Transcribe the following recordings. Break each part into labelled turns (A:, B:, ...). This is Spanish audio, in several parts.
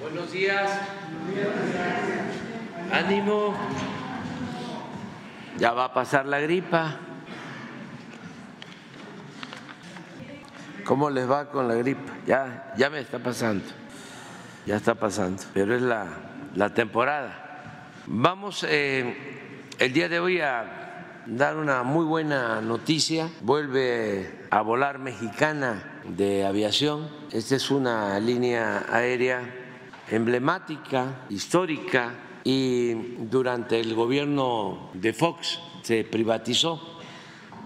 A: Buenos días. Ánimo. Ya va a pasar la gripa. ¿Cómo les va con la gripa? Ya, ya me está pasando. Ya está pasando. Pero es la, la temporada. Vamos eh, el día de hoy a dar una muy buena noticia. Vuelve a volar mexicana de aviación. Esta es una línea aérea emblemática, histórica, y durante el gobierno de Fox se privatizó.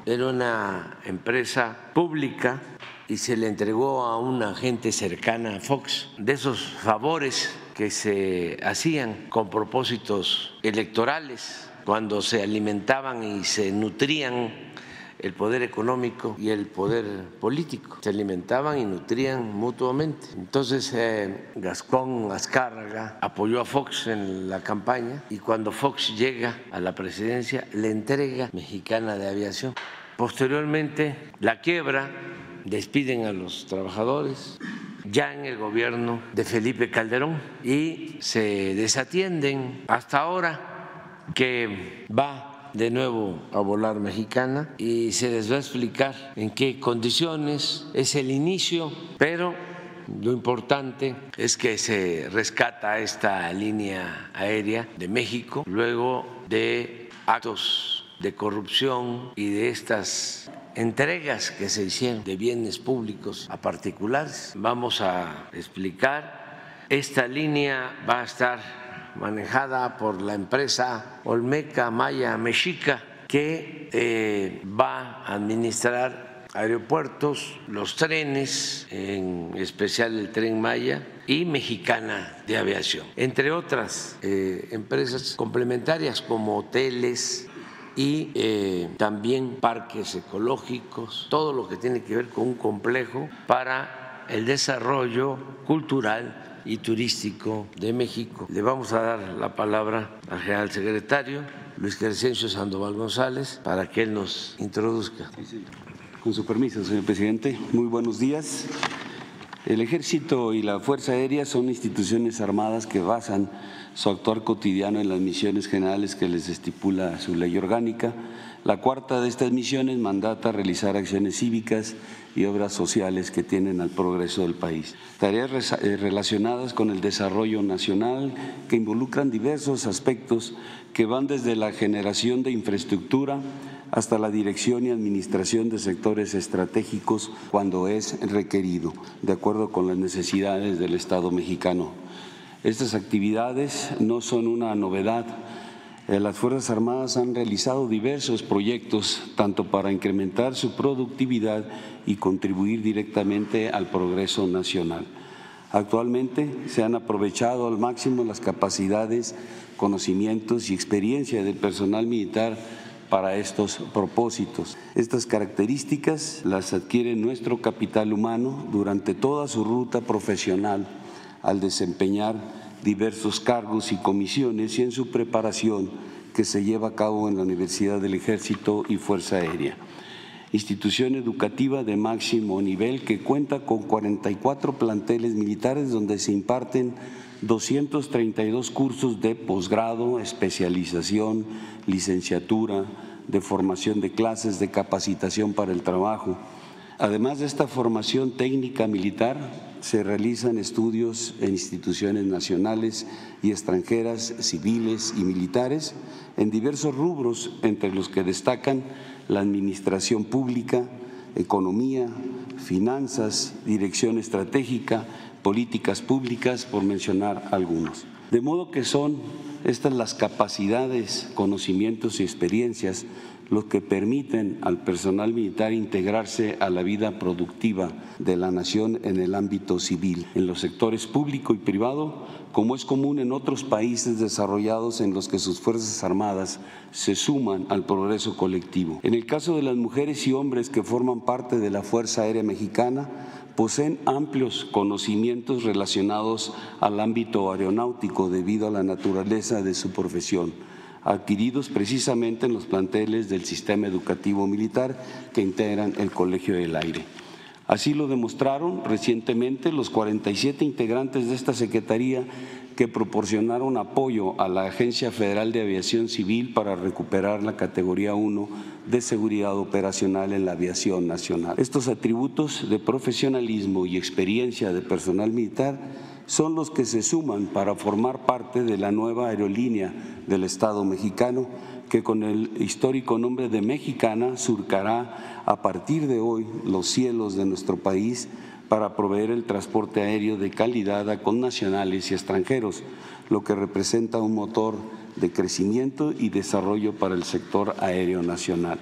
A: Era una empresa pública y se le entregó a una gente cercana a Fox de esos favores que se hacían con propósitos electorales cuando se alimentaban y se nutrían el poder económico y el poder político. Se alimentaban y nutrían mutuamente. Entonces eh, Gascón Azcárraga apoyó a Fox en la campaña y cuando Fox llega a la presidencia le entrega Mexicana de Aviación. Posteriormente la quiebra, despiden a los trabajadores ya en el gobierno de Felipe Calderón y se desatienden hasta ahora que va de nuevo a volar mexicana y se les va a explicar en qué condiciones es el inicio, pero lo importante es que se rescata esta línea aérea de México luego de actos de corrupción y de estas entregas que se hicieron de bienes públicos a particulares. Vamos a explicar, esta línea va a estar manejada por la empresa Olmeca Maya Mexica, que eh, va a administrar aeropuertos, los trenes, en especial el tren Maya y Mexicana de Aviación, entre otras eh, empresas complementarias como hoteles y eh, también parques ecológicos, todo lo que tiene que ver con un complejo para el desarrollo cultural y Turístico de México. Le vamos a dar la palabra al general secretario Luis Crescencio Sandoval González para que él nos introduzca.
B: Con su permiso, señor presidente, muy buenos días. El Ejército y la Fuerza Aérea son instituciones armadas que basan su actuar cotidiano en las misiones generales que les estipula su ley orgánica. La cuarta de estas misiones mandata realizar acciones cívicas y obras sociales que tienen al progreso del país. Tareas eh, relacionadas con el desarrollo nacional que involucran diversos aspectos que van desde la generación de infraestructura hasta la dirección y administración de sectores estratégicos cuando es requerido, de acuerdo con las necesidades del Estado mexicano. Estas actividades no son una novedad las Fuerzas Armadas han realizado diversos proyectos, tanto para incrementar su productividad y contribuir directamente al progreso nacional. Actualmente se han aprovechado al máximo las capacidades, conocimientos y experiencia del personal militar para estos propósitos. Estas características las adquiere nuestro capital humano durante toda su ruta profesional al desempeñar diversos cargos y comisiones y en su preparación que se lleva a cabo en la Universidad del Ejército y Fuerza Aérea. Institución educativa de máximo nivel que cuenta con 44 planteles militares donde se imparten 232 cursos de posgrado, especialización, licenciatura, de formación de clases, de capacitación para el trabajo. Además de esta formación técnica militar, se realizan estudios en instituciones nacionales y extranjeras, civiles y militares, en diversos rubros, entre los que destacan la administración pública, economía, finanzas, dirección estratégica, políticas públicas, por mencionar algunos. De modo que son estas las capacidades, conocimientos y experiencias los que permiten al personal militar integrarse a la vida productiva de la nación en el ámbito civil, en los sectores público y privado, como es común en otros países desarrollados en los que sus Fuerzas Armadas se suman al progreso colectivo. En el caso de las mujeres y hombres que forman parte de la Fuerza Aérea Mexicana, poseen amplios conocimientos relacionados al ámbito aeronáutico debido a la naturaleza de su profesión adquiridos precisamente en los planteles del sistema educativo militar que integran el Colegio del Aire. Así lo demostraron recientemente los 47 integrantes de esta Secretaría que proporcionaron apoyo a la Agencia Federal de Aviación Civil para recuperar la categoría 1 de seguridad operacional en la aviación nacional. Estos atributos de profesionalismo y experiencia de personal militar son los que se suman para formar parte de la nueva aerolínea del Estado mexicano que con el histórico nombre de Mexicana surcará a partir de hoy los cielos de nuestro país para proveer el transporte aéreo de calidad a connacionales y extranjeros, lo que representa un motor de crecimiento y desarrollo para el sector aéreo nacional.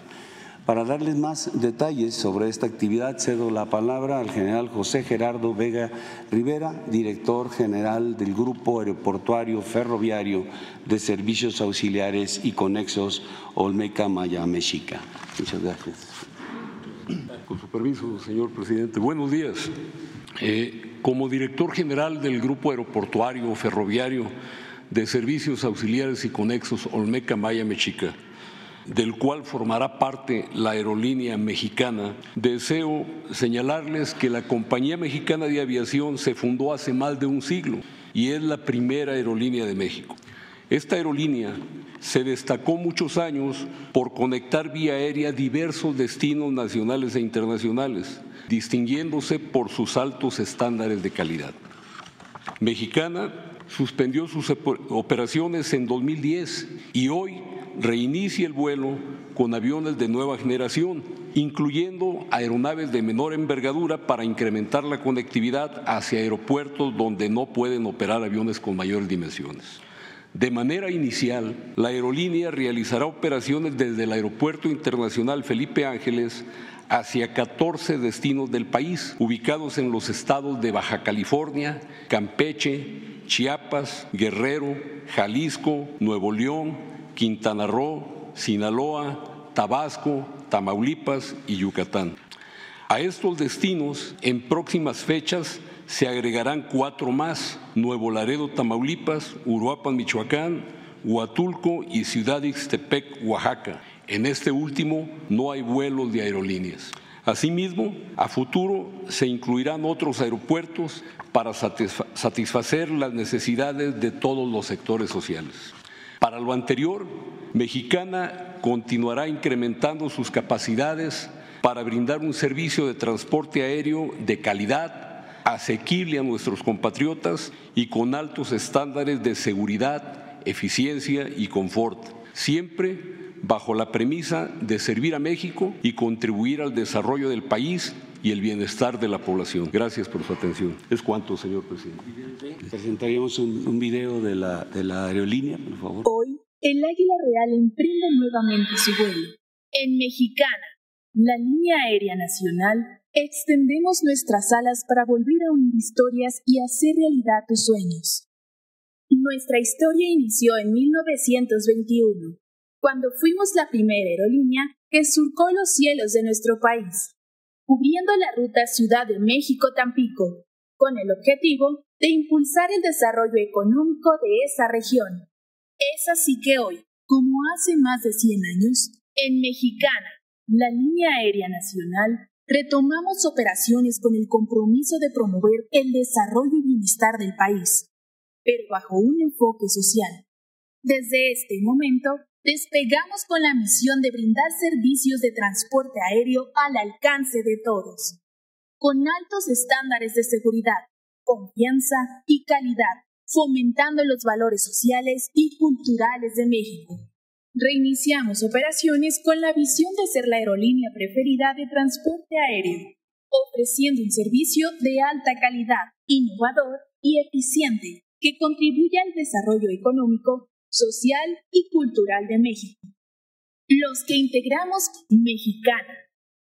B: Para darles más detalles sobre esta actividad, cedo la palabra al general José Gerardo Vega Rivera, director general del Grupo Aeroportuario Ferroviario de Servicios Auxiliares y Conexos Olmeca Maya Mexica. Muchas gracias.
C: Con su permiso, señor presidente. Buenos días. Eh, como director general del Grupo Aeroportuario Ferroviario de Servicios Auxiliares y Conexos Olmeca Maya Mexica, del cual formará parte la aerolínea mexicana, deseo señalarles que la Compañía Mexicana de Aviación se fundó hace más de un siglo y es la primera aerolínea de México. Esta aerolínea se destacó muchos años por conectar vía aérea diversos destinos nacionales e internacionales, distinguiéndose por sus altos estándares de calidad. Mexicana suspendió sus operaciones en 2010 y hoy reinicia el vuelo con aviones de nueva generación, incluyendo aeronaves de menor envergadura para incrementar la conectividad hacia aeropuertos donde no pueden operar aviones con mayores dimensiones. De manera inicial, la aerolínea realizará operaciones desde el Aeropuerto Internacional Felipe Ángeles hacia 14 destinos del país, ubicados en los estados de Baja California, Campeche, Chiapas, Guerrero, Jalisco, Nuevo León, Quintana Roo, Sinaloa, Tabasco, Tamaulipas y Yucatán. A estos destinos, en próximas fechas, se agregarán cuatro más, Nuevo Laredo, Tamaulipas, Uruapan, Michoacán, Huatulco y Ciudad Ixtepec, Oaxaca. En este último no hay vuelos de aerolíneas. Asimismo, a futuro se incluirán otros aeropuertos para satisfacer las necesidades de todos los sectores sociales. Para lo anterior, Mexicana continuará incrementando sus capacidades para brindar un servicio de transporte aéreo de calidad, asequible a nuestros compatriotas y con altos estándares de seguridad, eficiencia y confort, siempre bajo la premisa de servir a México y contribuir al desarrollo del país y el bienestar de la población. Gracias por su atención. Es cuanto, señor presidente.
B: Presentaríamos un, un video de la, de la aerolínea, por favor.
D: Hoy, el Águila Real emprende nuevamente su vuelo. En Mexicana, la línea aérea nacional, extendemos nuestras alas para volver a unir historias y hacer realidad tus sueños. Nuestra historia inició en 1921, cuando fuimos la primera aerolínea que surcó los cielos de nuestro país cubriendo la ruta Ciudad de México-Tampico, con el objetivo de impulsar el desarrollo económico de esa región. Es así que hoy, como hace más de 100 años, en Mexicana, la línea aérea nacional, retomamos operaciones con el compromiso de promover el desarrollo y bienestar del país, pero bajo un enfoque social. Desde este momento, despegamos con la misión de brindar servicios de transporte aéreo al alcance de todos, con altos estándares de seguridad, confianza y calidad, fomentando los valores sociales y culturales de México. Reiniciamos operaciones con la visión de ser la aerolínea preferida de transporte aéreo, ofreciendo un servicio de alta calidad, innovador y eficiente que contribuye al desarrollo económico social y cultural de México. Los que integramos Mexicana,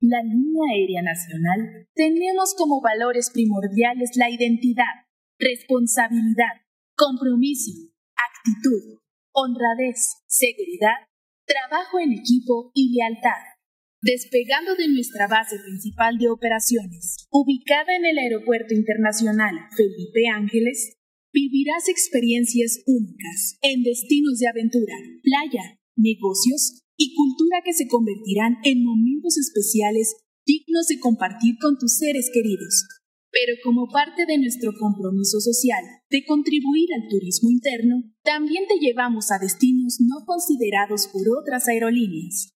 D: la línea aérea nacional, tenemos como valores primordiales la identidad, responsabilidad, compromiso, actitud, honradez, seguridad, trabajo en equipo y lealtad. Despegando de nuestra base principal de operaciones, ubicada en el Aeropuerto Internacional Felipe Ángeles, vivirás experiencias únicas en destinos de aventura, playa, negocios y cultura que se convertirán en momentos especiales dignos de compartir con tus seres queridos. Pero como parte de nuestro compromiso social de contribuir al turismo interno, también te llevamos a destinos no considerados por otras aerolíneas.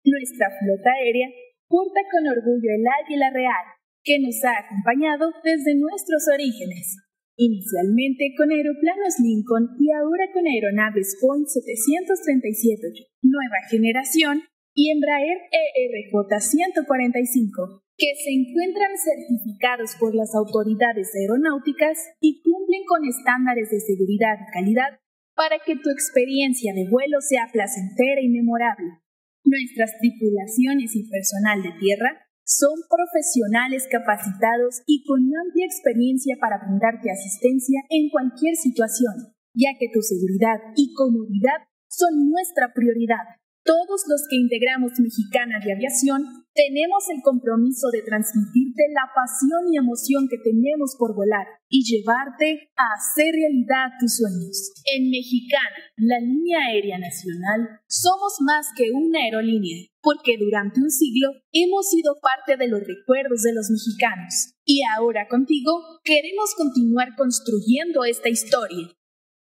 D: Nuestra flota aérea porta con orgullo el águila real, que nos ha acompañado desde nuestros orígenes, inicialmente con aeroplanos Lincoln y ahora con aeronaves Boeing 737 nueva generación y Embraer ERJ 145, que se encuentran certificados por las autoridades aeronáuticas y cumplen con estándares de seguridad y calidad para que tu experiencia de vuelo sea placentera y memorable. Nuestras tripulaciones y personal de tierra son profesionales capacitados y con amplia experiencia para brindarte asistencia en cualquier situación, ya que tu seguridad y comodidad son nuestra prioridad. Todos los que integramos Mexicana de Aviación tenemos el compromiso de transmitirte la pasión y emoción que tenemos por volar y llevarte a hacer realidad tus sueños. En Mexicana, la línea aérea nacional, somos más que una aerolínea, porque durante un siglo hemos sido parte de los recuerdos de los mexicanos. Y ahora contigo queremos continuar construyendo esta historia.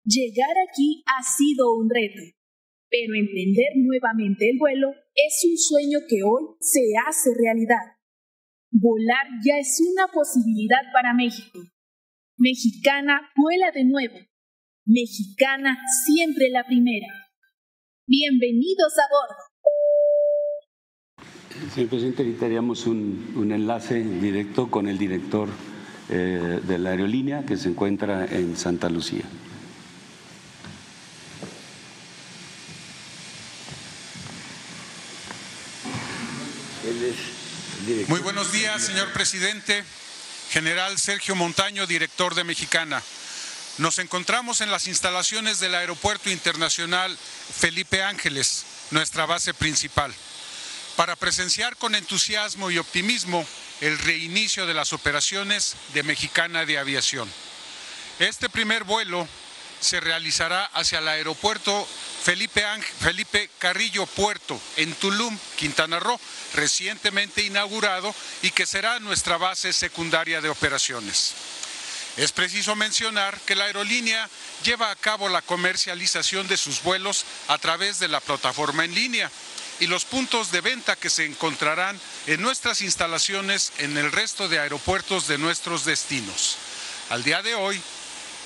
D: Llegar aquí ha sido un reto, pero emprender nuevamente el vuelo es un sueño que hoy se hace realidad. Volar ya es una posibilidad para México. Mexicana vuela de nuevo. Mexicana siempre la primera. Bienvenidos a bordo.
B: Señor presidente, necesitaríamos un, un enlace directo con el director eh, de la aerolínea que se encuentra en Santa Lucía.
E: Muy buenos días, señor presidente. General Sergio Montaño, director de Mexicana. Nos encontramos en las instalaciones del Aeropuerto Internacional Felipe Ángeles, nuestra base principal, para presenciar con entusiasmo y optimismo el reinicio de las operaciones de Mexicana de Aviación. Este primer vuelo se realizará hacia el aeropuerto Felipe, Felipe Carrillo Puerto en Tulum, Quintana Roo, recientemente inaugurado y que será nuestra base secundaria de operaciones. Es preciso mencionar que la aerolínea lleva a cabo la comercialización de sus vuelos a través de la plataforma en línea y los puntos de venta que se encontrarán en nuestras instalaciones en el resto de aeropuertos de nuestros destinos. Al día de hoy,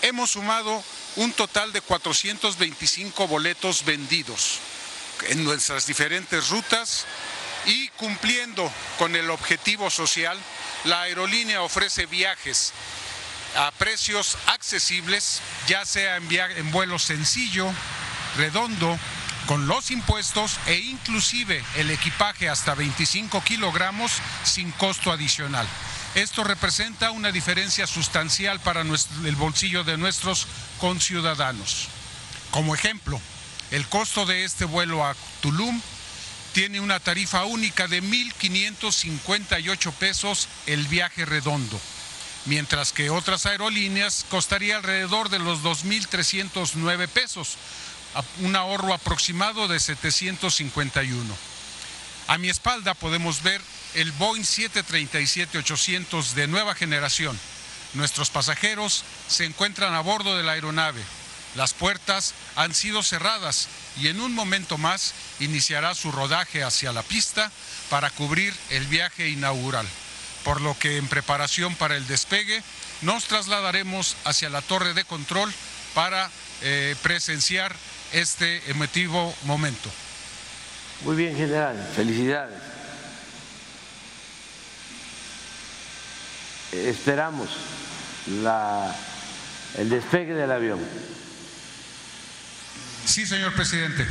E: hemos sumado un total de 425 boletos vendidos en nuestras diferentes rutas y cumpliendo con el objetivo social, la aerolínea ofrece viajes a precios accesibles, ya sea en, vuelo sencillo, redondo, con los impuestos e inclusive el equipaje hasta 25 kilogramos sin costo adicional. Esto representa una diferencia sustancial para el bolsillo de nuestros conciudadanos. Como ejemplo, el costo de este vuelo a Tulum tiene una tarifa única de 1.558 pesos el viaje redondo, mientras que otras aerolíneas costaría alrededor de los 2.309 pesos, un ahorro aproximado de 751. A mi espalda podemos ver el Boeing 737-800 de nueva generación. Nuestros pasajeros se encuentran a bordo de la aeronave. Las puertas han sido cerradas y en un momento más iniciará su rodaje hacia la pista para cubrir el viaje inaugural. Por lo que en preparación para el despegue nos trasladaremos hacia la torre de control para eh, presenciar este emotivo momento.
A: Muy bien, general. Felicidades. esperamos la, el despegue del avión.
E: Sí, señor presidente.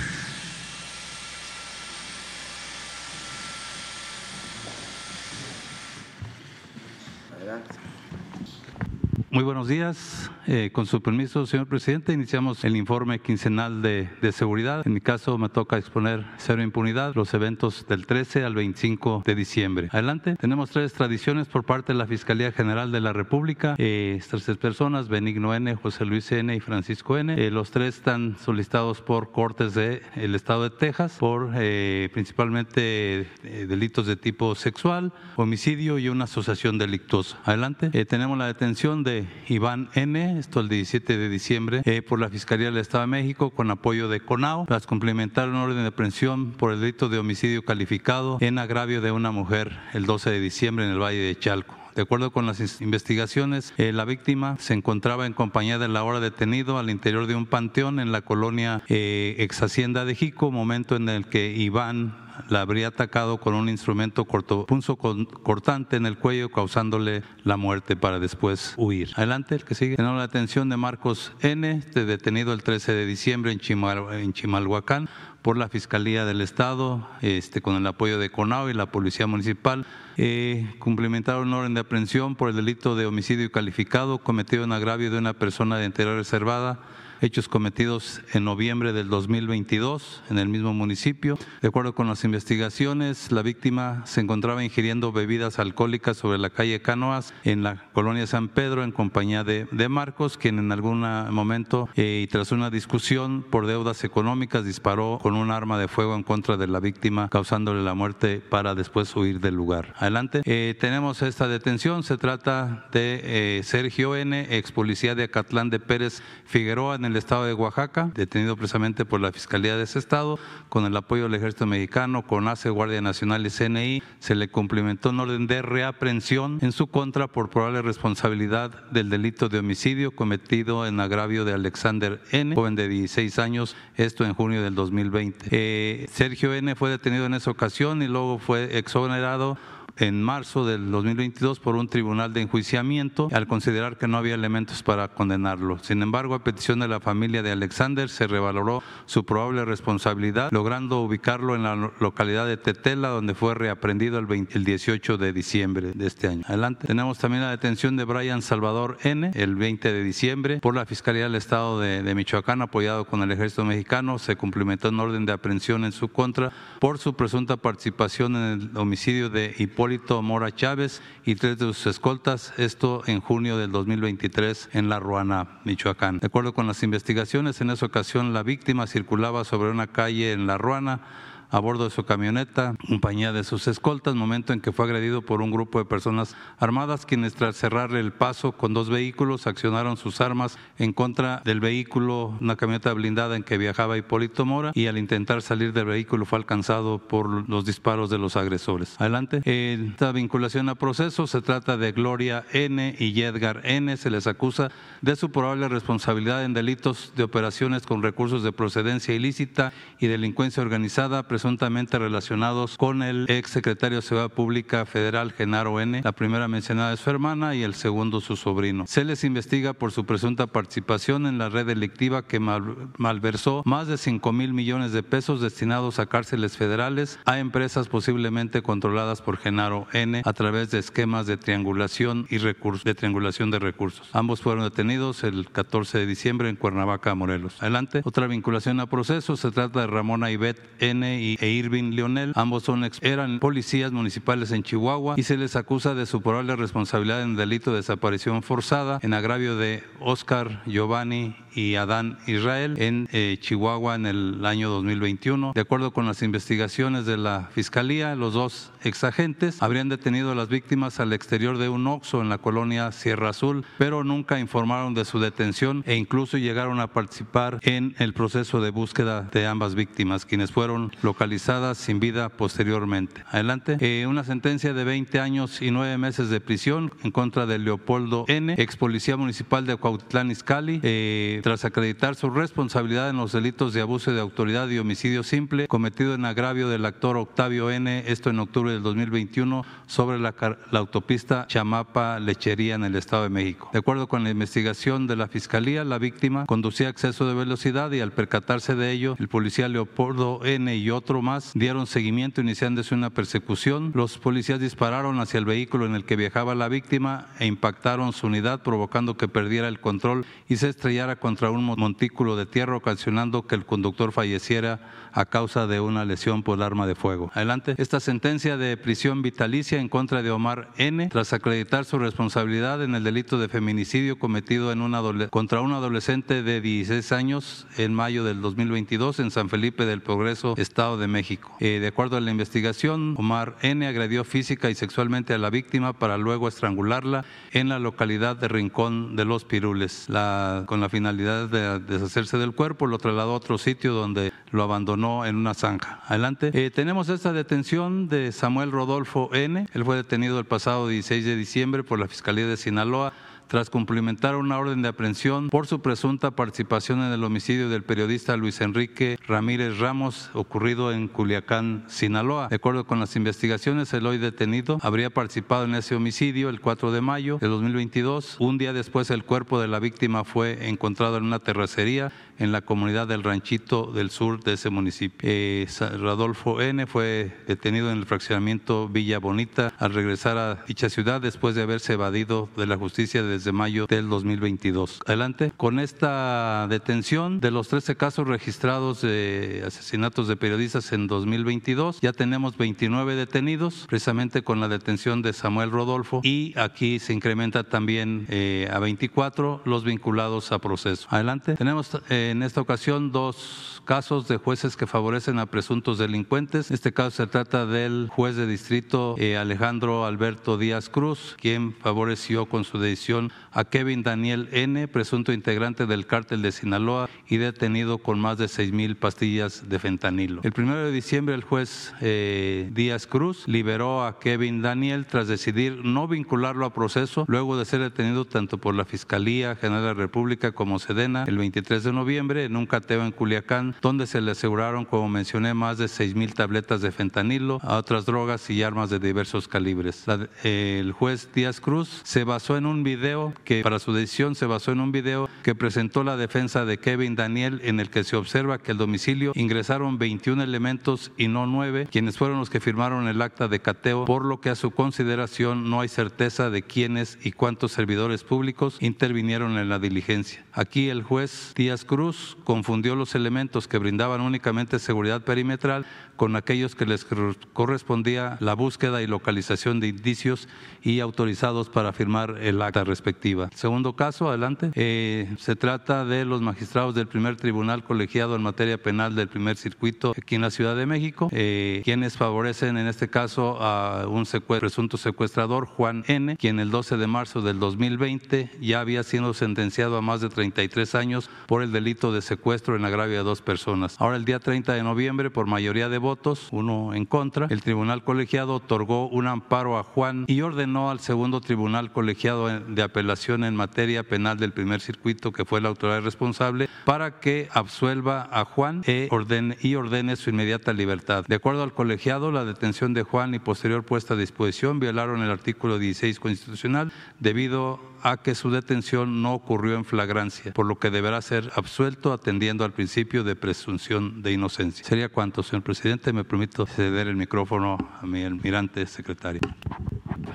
F: Muy Muy buenos días. Eh, con su permiso, señor presidente, iniciamos el informe quincenal de, de, seguridad. En mi caso, me toca exponer cero impunidad, los eventos del 13 al 25 de diciembre. Adelante. Tenemos tres tradiciones por parte de la Fiscalía General de la República. Eh, estas tres personas, Benigno N., José Luis N. y Francisco N. Eh, los tres están solicitados por cortes del el Estado de Texas por eh, principalmente delitos de tipo sexual, homicidio y una asociación delictuosa. Adelante. tenemos la detención de Iván N., esto el 17 de diciembre, eh, por la Fiscalía del Estado de México con apoyo de CONAO, tras complementar una orden de aprehensión por el delito de homicidio calificado en agravio de una mujer el 12 de diciembre en el Valle de Chalco. De acuerdo con las investigaciones, eh, la víctima se encontraba en compañía del ahora detenido al interior de un panteón en la colonia eh, ex Hacienda de Jico, momento en el que Iván la habría atacado con un instrumento punzo cortante en el cuello, causándole la muerte para después huir. Adelante, el que sigue. Tenemos la atención de Marcos N., detenido el 13 de diciembre en, en Chimalhuacán por la Fiscalía del Estado, este, con el apoyo de CONAO y la Policía Municipal, eh, cumplimentaron un orden de aprehensión por el delito de homicidio calificado cometido en agravio de una persona de interior reservada hechos cometidos en noviembre del 2022 en el mismo municipio. De acuerdo con las investigaciones, la víctima se encontraba ingiriendo bebidas alcohólicas sobre la calle Canoas en la colonia San Pedro en compañía de, Marcos, quien en algún momento eh, y tras una discusión por deudas económicas disparó con un arma de fuego en contra de la víctima, causándole la muerte para después huir del lugar. Adelante. Eh, tenemos esta detención. Se trata de eh, Sergio N., ex policía de Acatlán de Pérez Figueroa, en el estado de Oaxaca, detenido precisamente por la Fiscalía de ese estado, con el apoyo del Ejército Mexicano, con ACE, Guardia Nacional y CNI, se le cumplimentó un orden de reaprehensión en su contra por probable responsabilidad del delito de homicidio cometido en agravio de Alexander N., joven de 16 años, esto en junio del 2020. Eh, Sergio N. fue detenido en esa ocasión y luego fue exonerado en marzo del 2022 por un tribunal de enjuiciamiento al considerar que no había elementos para condenarlo. Sin embargo, a petición de la familia de Alexander se revaloró su probable responsabilidad, logrando ubicarlo en la localidad de Tetela, donde fue reaprendido el, 18 de diciembre de este año. Adelante. Tenemos también la detención de Brian Salvador N. el 20 de diciembre por la Fiscalía del Estado de, de Michoacán, apoyado con el Ejército Mexicano. Se cumplimentó un orden de aprehensión en su contra por su presunta participación en el homicidio de Hipólito Hipólito Mora Chávez y tres de sus escoltas, esto en junio del 2023 en La Ruana, Michoacán. De acuerdo con las investigaciones, en esa ocasión la víctima circulaba sobre una calle en La Ruana a bordo de su camioneta, compañía de sus escoltas, momento en que fue agredido por un grupo de personas armadas, quienes tras cerrarle el paso con dos vehículos accionaron sus armas en contra del vehículo, una camioneta blindada en que viajaba Hipólito Mora, y al intentar salir del vehículo fue alcanzado por los disparos de los agresores. Adelante. Esta vinculación a proceso se trata de Gloria N. y Edgar N. Se les acusa de su probable responsabilidad en delitos de operaciones con recursos de procedencia ilícita y delincuencia organizada presuntamente relacionados con el ex secretario de Seguridad Pública Federal Genaro N., la primera mencionada es su hermana y el segundo su sobrino. Se les investiga por su presunta participación en la red delictiva que malversó más de 5 mil millones de pesos destinados a cárceles federales a empresas posiblemente controladas por Genaro N. a través de esquemas de triangulación y recursos, de triangulación de recursos. Ambos fueron detenidos el 14 de diciembre en Cuernavaca, Morelos. Adelante. Otra vinculación a proceso se trata de Ramona Ivette N e Irving Lionel. Ambos son, eran policías municipales en Chihuahua y se les acusa de su probable responsabilidad en el delito de desaparición forzada en agravio de Oscar Giovanni y Adán Israel en eh, Chihuahua en el año 2021. De acuerdo con las investigaciones de la Fiscalía, los dos exagentes habrían detenido a las víctimas al exterior de un Oxo en la colonia Sierra Azul, pero nunca informaron de su detención e incluso llegaron a participar en el proceso de búsqueda de ambas víctimas, quienes fueron localizadas sin vida posteriormente. Adelante. Eh, una sentencia de 20 años y 9 meses de prisión en contra de Leopoldo N., ex policía municipal de Cuautitlán Izcalli. Eh, tras acreditar su responsabilidad en los delitos de abuso de autoridad y homicidio simple cometido en agravio del actor Octavio N., esto en octubre del 2021, sobre la, la autopista Chamapa Lechería en el Estado de México. De acuerdo con la investigación de la Fiscalía, la víctima conducía a exceso de velocidad y al percatarse de ello, el policía Leopoldo N. y otro más dieron seguimiento iniciándose una persecución. Los policías dispararon hacia el vehículo en el que viajaba la víctima e impactaron su unidad provocando que perdiera el control y se estrellara contra un montículo de tierra ocasionando que el conductor falleciera a causa de una lesión por arma de fuego. Adelante. Esta sentencia de prisión vitalicia en contra de Omar N. tras acreditar su responsabilidad en el delito de feminicidio cometido en una contra un adolescente de 16 años en mayo del 2022 en San Felipe del Progreso, Estado de México. Eh, de acuerdo a la investigación, Omar N. agredió física y sexualmente a la víctima para luego estrangularla en la localidad de Rincón de los Pirules. La, con la finalidad de deshacerse del cuerpo, lo trasladó a otro sitio donde lo abandonó en una zanja. Adelante. Eh, tenemos esta detención de Samuel Rodolfo N. Él fue detenido el pasado 16 de diciembre por la Fiscalía de Sinaloa tras cumplimentar una orden de aprehensión por su presunta participación en el homicidio del periodista Luis Enrique Ramírez Ramos ocurrido en Culiacán, Sinaloa. De acuerdo con las investigaciones, el hoy detenido habría participado en ese homicidio el 4 de mayo de 2022. Un día después el cuerpo de la víctima fue encontrado en una terracería en la comunidad del Ranchito del sur de ese municipio. Eh, Radolfo N. fue detenido en el fraccionamiento Villa Bonita al regresar a dicha ciudad después de haberse evadido de la justicia desde mayo del 2022. Adelante. Con esta detención de los 13 casos registrados de asesinatos de periodistas en 2022, ya tenemos 29 detenidos, precisamente con la detención de Samuel Rodolfo y aquí se incrementa también eh, a 24 los vinculados a proceso. Adelante. Tenemos eh, en esta ocasión dos casos de jueces que favorecen a presuntos delincuentes. En este caso se trata del juez de distrito eh, Alejandro Alberto Díaz Cruz, quien favoreció con su decisión a Kevin Daniel N., presunto integrante del cártel de Sinaloa y detenido con más de seis mil pastillas de fentanilo. El primero de diciembre el juez eh, Díaz Cruz liberó a Kevin Daniel tras decidir no vincularlo a proceso luego de ser detenido tanto por la Fiscalía General de la República como Sedena el 23 de noviembre en un cateo en Culiacán, donde se le aseguraron, como mencioné, más de seis mil tabletas de fentanilo, a otras drogas y armas de diversos calibres. el juez Díaz Cruz se basó en un video que, para su decisión, se basó en un video que presentó la defensa de Kevin Daniel, en el que se observa que el domicilio ingresaron 21 elementos y no 9, quienes fueron los que firmaron el acta de cateo, por lo que a su consideración no hay certeza de quiénes y cuántos servidores públicos intervinieron en la diligencia. Aquí el juez Díaz Cruz confundió los elementos que brindaban únicamente seguridad perimetral con aquellos que les correspondía la búsqueda y localización de indicios y autorizados para firmar el acta respectiva. segundo caso, adelante, eh, se trata de los magistrados del primer tribunal colegiado en materia penal del primer circuito aquí en la Ciudad de México, eh, quienes favorecen en este caso a un presunto secuestrador, Juan N., quien el 12 de marzo del 2020 ya había sido sentenciado a más de 33 años por el delito de secuestro en agravio de dos personas. Ahora el día 30 de noviembre, por mayoría de votos, uno en contra, el tribunal colegiado otorgó un amparo a Juan y ordenó al segundo tribunal colegiado de apelación en materia penal del primer circuito, que fue la autoridad responsable, para que absuelva a Juan e ordene, y ordene su inmediata libertad. De acuerdo al colegiado, la detención de Juan y posterior puesta a disposición violaron el artículo 16 constitucional debido a que su detención no ocurrió en flagrancia, por lo que deberá ser absuelto atendiendo al principio de presunción de inocencia. Sería cuanto, señor presidente. Me permito ceder el micrófono a mi almirante secretario.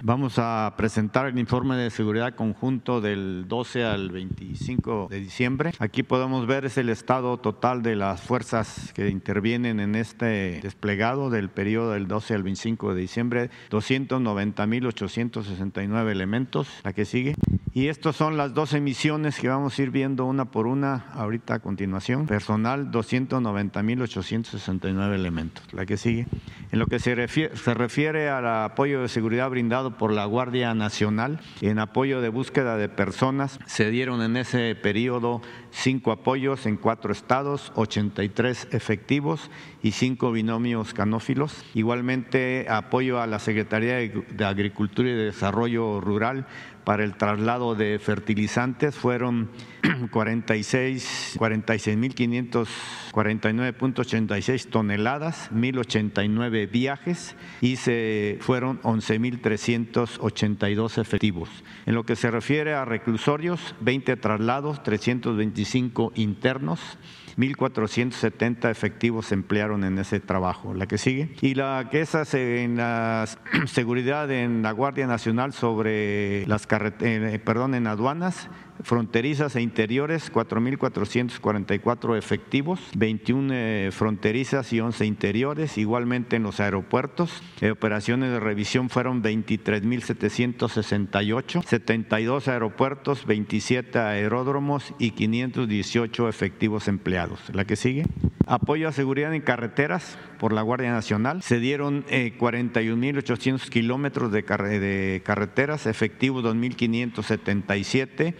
G: Vamos a presentar el informe de seguridad conjunto del 12 al 25 de diciembre. Aquí podemos ver es el estado total de las fuerzas que intervienen en este desplegado del periodo del 12 al 25 de diciembre. 290.869 elementos. La que sigue. Y estas son las 12 misiones que vamos a ir viendo una por una ahorita a continuación. Personal 290.869 elementos. La que sigue. En lo que se refiere, se refiere al apoyo de seguridad brindado por la Guardia Nacional en apoyo de búsqueda de personas, se dieron en ese periodo cinco apoyos en cuatro estados, 83 efectivos y cinco binomios canófilos. Igualmente apoyo a la Secretaría de Agricultura y Desarrollo Rural para el traslado de fertilizantes fueron 46, 46.549.86 toneladas, 1.089 viajes y se fueron 11.382 efectivos. En lo que se refiere a reclusorios, 20 traslados, 325 internos, 1.470 efectivos se emplearon en ese trabajo. La que sigue. Y la que es en la seguridad en la Guardia Nacional sobre las carreteras, eh, perdón, en aduanas, fronterizas e interiores, 4.444 efectivos, 21 eh, fronterizas y 11 interiores, igualmente en los aeropuertos. Eh, operaciones de revisión fueron 23.768, 72 aeropuertos, 27 aeródromos y 518 efectivos empleados. La que sigue. Apoyo a seguridad en carreteras por la Guardia Nacional. Se dieron 41.800 eh, kilómetros de, de carreteras, efectivos 2.577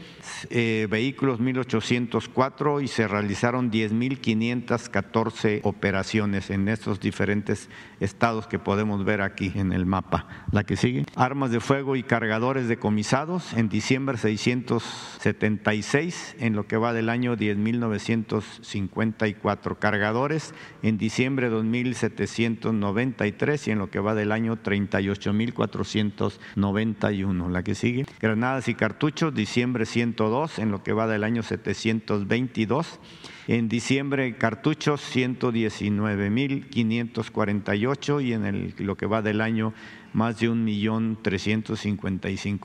G: eh, vehículos 1804 y se realizaron 10.514 operaciones en estos diferentes estados que podemos ver aquí en el mapa. La que sigue. Armas de fuego y cargadores decomisados en diciembre 676, en lo que va del año 10.954 cargadores, en diciembre 2.793 y en lo que va del año 38.491. La que sigue. Granadas y cartuchos, diciembre 102, en lo que va del año 722 en diciembre cartuchos 119.548 y en el, lo que va del año más de un millón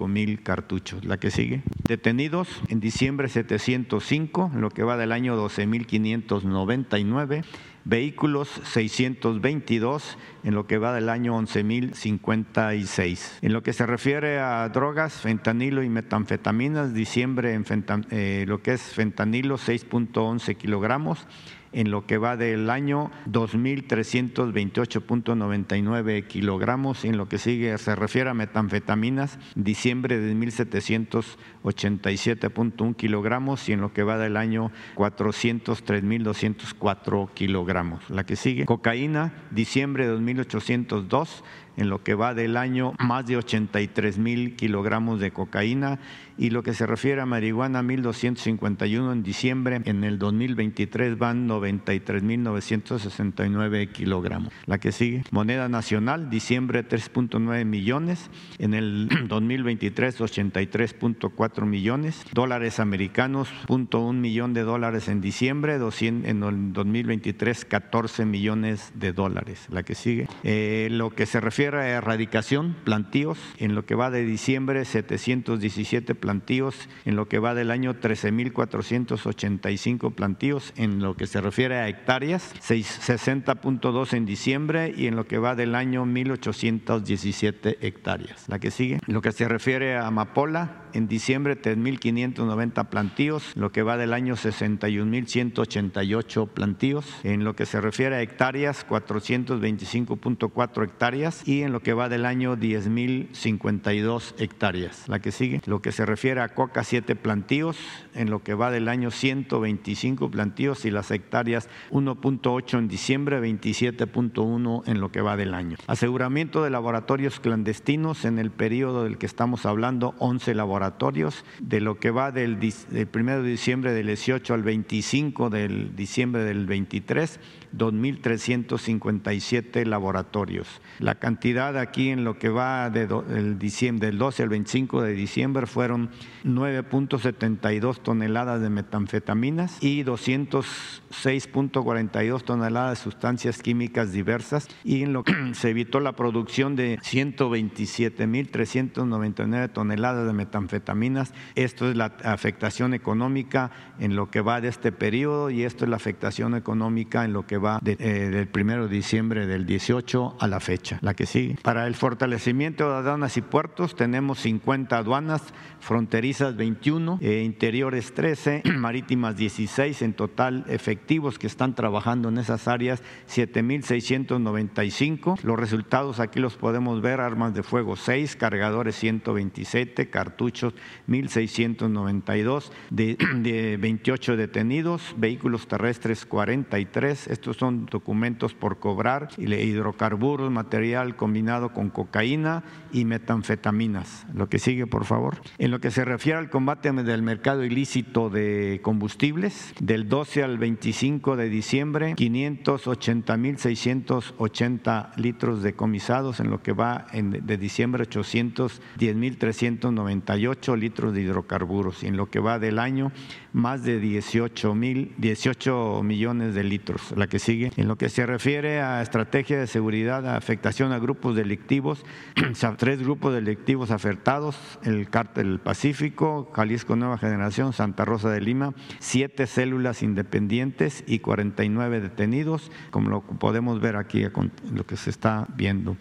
G: mil cartuchos. La que sigue. Detenidos en diciembre 705, en lo que va del año 12.599 vehículos 622 en lo que va del año 11.056. En lo que se refiere a drogas, fentanilo y metanfetaminas, diciembre en eh, lo que es fentanilo 6.11 kilogramos, en lo que va del año 2.328.99 kilogramos. En lo que sigue se refiere a metanfetaminas, diciembre de 1.787.1 kilogramos y en lo que va del año 403.204 kilogramos. La que sigue, cocaína, diciembre de 2.802 en lo que va del año más de 83 mil kilogramos de cocaína y lo que se refiere a marihuana 1.251 en diciembre, en el 2023 van 93.969 kilogramos. La que sigue, moneda nacional, diciembre 3.9 millones, en el 2023 83.4 millones, dólares americanos, 0.1 millón de dólares en diciembre, 200, en el 2023 14 millones de dólares. La que sigue, eh, lo que se refiere a erradicación, plantíos, en lo que va de diciembre 717 plantíos, en lo que va del año 13.485 plantíos, en lo que se refiere a hectáreas, 60.2 en diciembre. Y en lo que va del año 1.817 hectáreas. La que sigue, lo que se refiere a amapola, en diciembre 3.590 plantíos, lo que va del año 61.188 plantíos, en lo que se refiere a hectáreas, 425.4 hectáreas. Y en lo que va del año 10.052 hectáreas. La que sigue, lo que se refiere a coca, 7 plantíos, en lo que va del año 125 plantíos y las hectáreas 1.8 en diciembre, 27.1 en lo que va del año. Aseguramiento de laboratorios clandestinos en el periodo del que estamos hablando, 11 laboratorios, de lo que va del, del 1 de diciembre del 18 al 25 del diciembre del 23, 2.357 laboratorios. La cantidad aquí en lo que va de diciembre, del 12 al 25 de diciembre fueron 9.72 toneladas de metanfetaminas y 206.42 toneladas de sustancias químicas diversas y en lo que se evitó la producción de 127.399 toneladas de metanfetaminas. Esto es la afectación económica en lo que va de este periodo y esto es la afectación económica en lo que va eh, del 1 de diciembre del 18 a la fecha, la que sigue. Para el fortalecimiento de aduanas y puertos tenemos 50 aduanas, fronterizas 21, eh, interiores 13, marítimas 16, en total efectivos que están trabajando en esas áreas 7.695. Los resultados aquí los podemos ver, armas de fuego 6, cargadores 127, cartuchos 1.692, de, de 28 detenidos, vehículos terrestres 43, estos son documentos por cobrar, hidrocarburos, material combinado con cocaína y metanfetaminas. Lo que sigue, por favor. En lo que se refiere al combate del mercado ilícito de combustibles, del 12 al 25 de diciembre, 580.680 litros decomisados, en lo que va de diciembre 810.398 litros de hidrocarburos, y en lo que va del año más de 18, mil, 18 millones de litros. La que sigue. En lo que se refiere a estrategia de seguridad, afectación a grupos delictivos, tres grupos delictivos afectados, el Cártel Pacífico, Jalisco Nueva Generación, Santa Rosa de Lima, siete células independientes y 49 detenidos, como lo podemos ver aquí, lo que se está viendo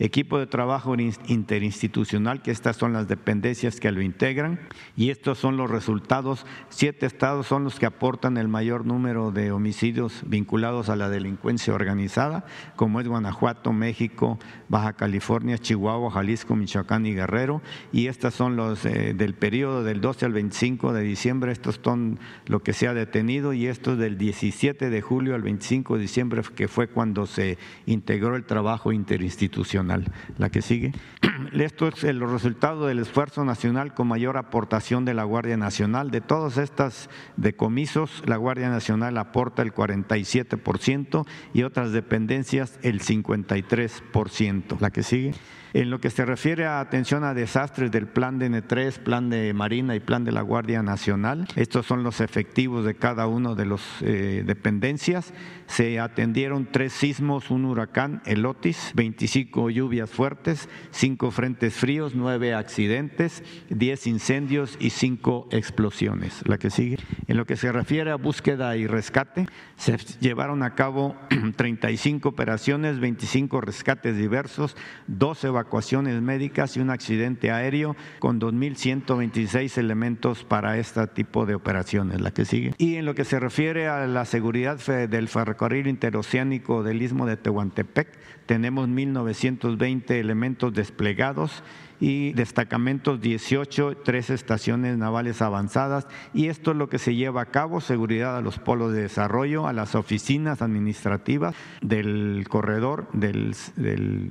G: equipo de trabajo interinstitucional, que estas son las dependencias que lo integran, y estos son los resultados. Siete estados son los que aportan el mayor número de homicidios vinculados a la delincuencia organizada, como es Guanajuato, México, Baja California, Chihuahua, Jalisco, Michoacán y Guerrero, y estas son los eh, del periodo del 12 al 25 de diciembre, estos son lo que se ha detenido, y esto del 17 de julio al 25 de diciembre, que fue cuando se integró el trabajo interinstitucional. La que sigue. Esto es el resultado del esfuerzo nacional con mayor aportación de la Guardia Nacional. De todas estas decomisos, la Guardia Nacional aporta el 47% y otras dependencias el 53%. La que sigue. En lo que se refiere a atención a desastres del plan de N3, plan de Marina y plan de la Guardia Nacional, estos son los efectivos de cada uno de las eh, dependencias. Se atendieron tres sismos, un huracán, el Otis, 25 lluvias fuertes, cinco frentes fríos, nueve accidentes, 10 incendios y cinco explosiones. La que sigue. En lo que se refiere a búsqueda y rescate, se llevaron a cabo 35 operaciones, 25 rescates diversos, 12 evacuaciones médicas y un accidente aéreo con 2.126 elementos para este tipo de operaciones, la que sigue. Y en lo que se refiere a la seguridad del ferrocarril interoceánico del istmo de Tehuantepec, tenemos 1.920 elementos desplegados y destacamentos 18, tres estaciones navales avanzadas y esto es lo que se lleva a cabo, seguridad a los polos de desarrollo, a las oficinas administrativas del corredor, del,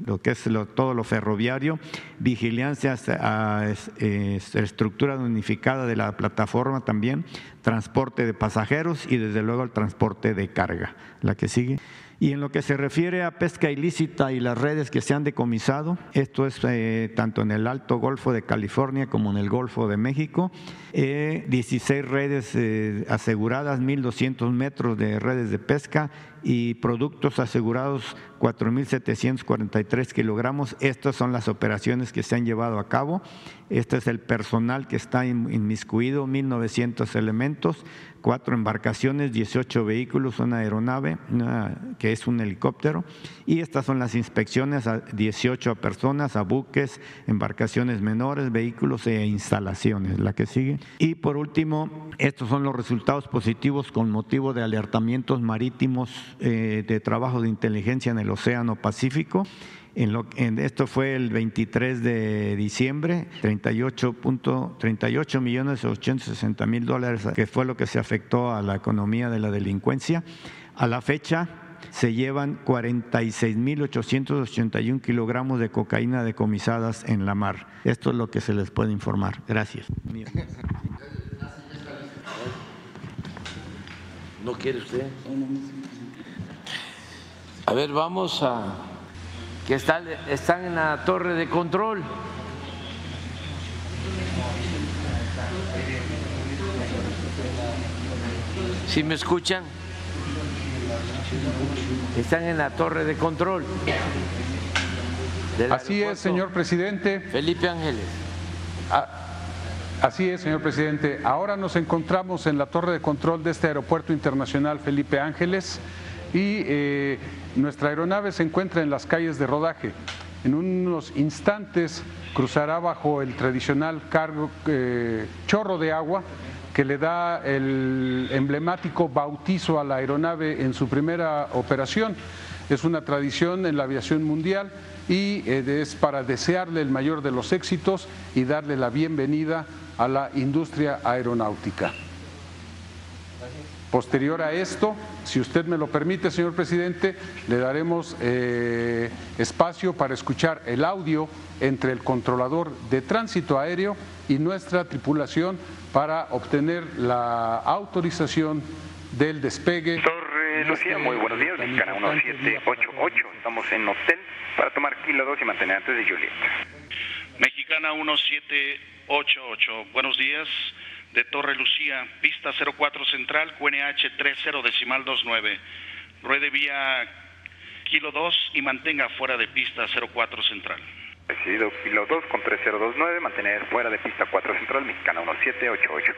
G: lo que es todo lo ferroviario, vigilancia a, estructura unificada de la plataforma también, transporte de pasajeros y desde luego el transporte de carga. La que sigue. Y en lo que se refiere a pesca ilícita y las redes que se han decomisado, esto es eh, tanto en el Alto Golfo de California como en el Golfo de México, 16 eh, redes eh, aseguradas, 1.200 metros de redes de pesca y productos asegurados 4.743 kilogramos. Estas son las operaciones que se han llevado a cabo. Este es el personal que está inmiscuido, 1.900 elementos, cuatro embarcaciones, 18 vehículos, una aeronave, que es un helicóptero. Y estas son las inspecciones a 18 personas, a buques, embarcaciones menores, vehículos e instalaciones. La que sigue. Y por último, estos son los resultados positivos con motivo de alertamientos marítimos eh, de trabajo de inteligencia en el Océano Pacífico. Esto fue el 23 de diciembre, 38, 38 millones 860 mil dólares, que fue lo que se afectó a la economía de la delincuencia. A la fecha, se llevan 46.881 kilogramos de cocaína decomisadas en la mar. Esto es lo que se les puede informar. Gracias.
A: ¿No quiere usted? A ver, vamos a... que están, están en la torre de control. ¿Sí me escuchan? Están en la torre de control.
E: Así es, señor presidente.
A: Felipe Ángeles.
E: Ah, Así es, señor presidente. Ahora nos encontramos en la torre de control de este aeropuerto internacional Felipe Ángeles y eh, nuestra aeronave se encuentra en las calles de rodaje. En unos instantes cruzará bajo el tradicional eh, chorro de agua que le da el emblemático bautizo a la aeronave en su primera operación. Es una tradición en la aviación mundial y eh, es para desearle el mayor de los éxitos y darle la bienvenida a la industria aeronáutica. Posterior a esto, si usted me lo permite, señor presidente, le daremos eh, espacio para escuchar el audio entre el controlador de tránsito aéreo y nuestra tripulación para obtener la autorización del despegue.
H: Torre Lucía, muy buenos días, mexicana 1788, estamos en hotel para tomar kilo 2 y mantener antes de Juliet.
I: Mexicana 1788, buenos días de Torre Lucía, pista 04 central, QNH 30 decimal 29. Ruede vía kilo 2 y mantenga fuera de pista 04 central.
H: Recibido kilo 2 con 3029, mantener fuera de pista 4 central, mexicana 1788.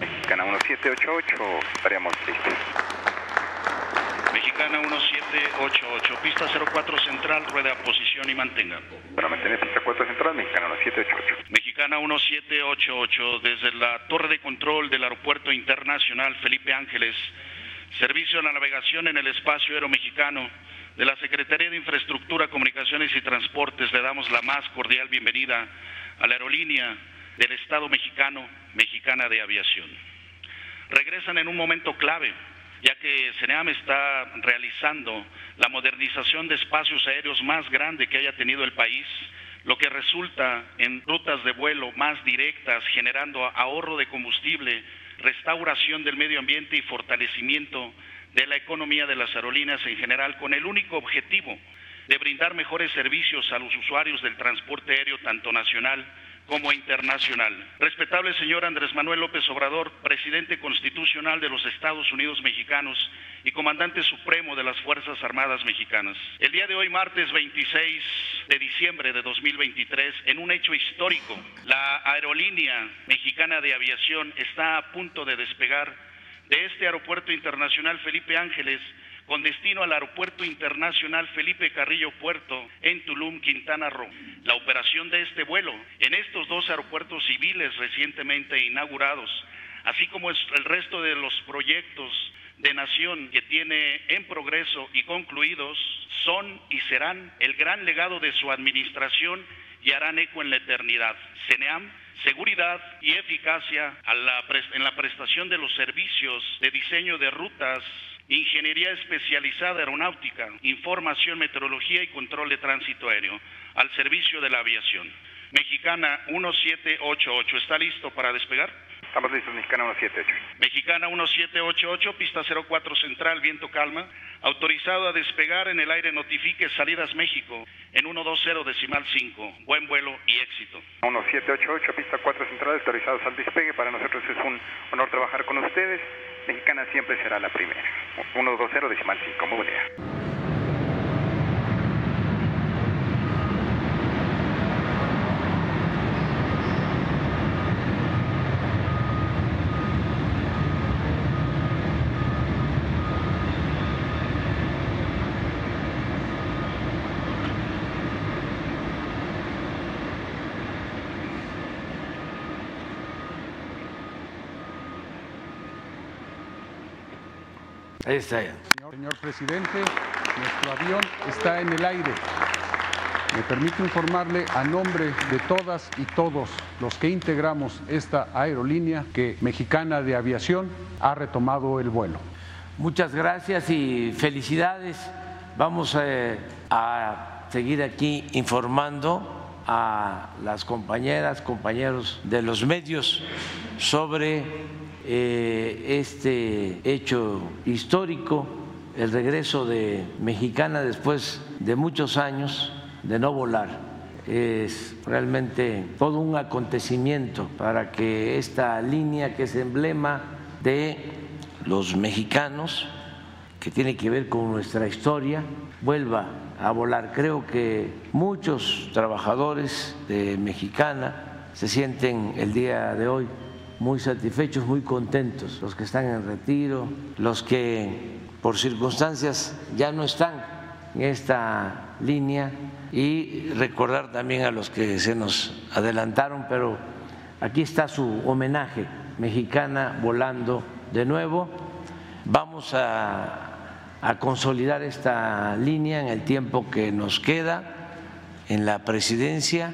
H: Mexicana 1788, estaríamos listos.
I: Mexicana 1788, pista 04 central, rueda posición y mantenga.
H: Para mantener pista 4 central, mexicana 1788.
I: Mexicana 1788, desde la torre de control del Aeropuerto Internacional Felipe Ángeles, servicio a la navegación en el espacio aéreo mexicano de la Secretaría de Infraestructura, Comunicaciones y Transportes, le damos la más cordial bienvenida a la aerolínea del Estado mexicano, Mexicana de Aviación. Regresan en un momento clave ya que CENEAM está realizando la modernización de espacios aéreos más grande que haya tenido el país, lo que resulta en rutas de vuelo más directas, generando ahorro de combustible, restauración del medio ambiente y fortalecimiento de la economía de las aerolíneas en general, con el único objetivo de brindar mejores servicios a los usuarios del transporte aéreo, tanto nacional como internacional. Respetable señor Andrés Manuel López Obrador, presidente constitucional de los Estados Unidos mexicanos y comandante supremo de las Fuerzas Armadas mexicanas. El día de hoy, martes 26 de diciembre de 2023, en un hecho histórico, la aerolínea mexicana de aviación está a punto de despegar de este aeropuerto internacional Felipe Ángeles con destino al Aeropuerto Internacional Felipe Carrillo Puerto en Tulum, Quintana Roo. La operación de este vuelo en estos dos aeropuertos civiles recientemente inaugurados, así como el resto de los proyectos de nación que tiene en progreso y concluidos, son y serán el gran legado de su administración y harán eco en la eternidad. CENEAM seguridad y eficacia en la prestación de los servicios de diseño de rutas Ingeniería especializada aeronáutica, información, meteorología y control de tránsito aéreo, al servicio de la aviación. Mexicana 1788, ¿está listo para despegar?
H: Estamos listos, Mexicana 178.
I: Mexicana 1788, pista 04 central, viento calma. Autorizado a despegar en el aire, notifique salidas México en 120 decimal 5. Buen vuelo y éxito.
H: 1788, pista 4 central, autorizados al despegue. Para nosotros es un honor trabajar con ustedes. Mexicana siempre será la primera. 120 decimal 5. Muy buena
A: está.
E: Señor presidente, nuestro avión está en el aire. Me permito informarle a nombre de todas y todos los que integramos esta aerolínea que Mexicana de Aviación ha retomado el vuelo.
A: Muchas gracias y felicidades. Vamos eh, a seguir aquí informando a las compañeras, compañeros de los medios sobre eh, este hecho histórico, el regreso de Mexicana después de muchos años de no volar. Es realmente todo un acontecimiento para que esta línea que es emblema de los mexicanos, que tiene que ver con nuestra historia, vuelva a volar. Creo que muchos trabajadores de Mexicana se sienten el día de hoy muy satisfechos, muy contentos, los que están en retiro, los que por circunstancias ya no están en esta línea y recordar también a los que se nos adelantaron, pero aquí está su homenaje, mexicana volando de nuevo. Vamos a, consolidar esta línea en el tiempo que nos queda en la presidencia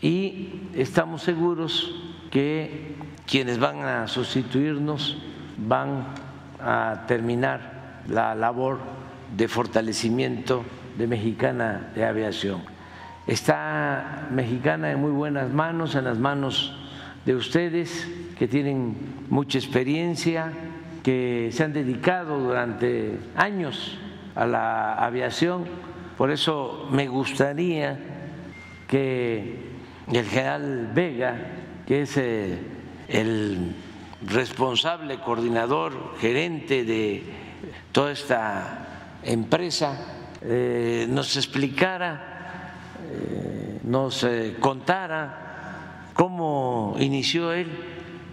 A: y estamos seguros que quienes van a sustituirnos van a terminar la labor de fortalecimiento de Mexicana de Aviación. Está Mexicana en muy buenas manos, en las manos de ustedes que tienen mucha experiencia, que se han dedicado durante años a la aviación. Por eso me gustaría que el general Vega, que es eh, el responsable, coordinador, gerente de toda esta empresa, eh, nos explicara, eh, nos contara cómo inició él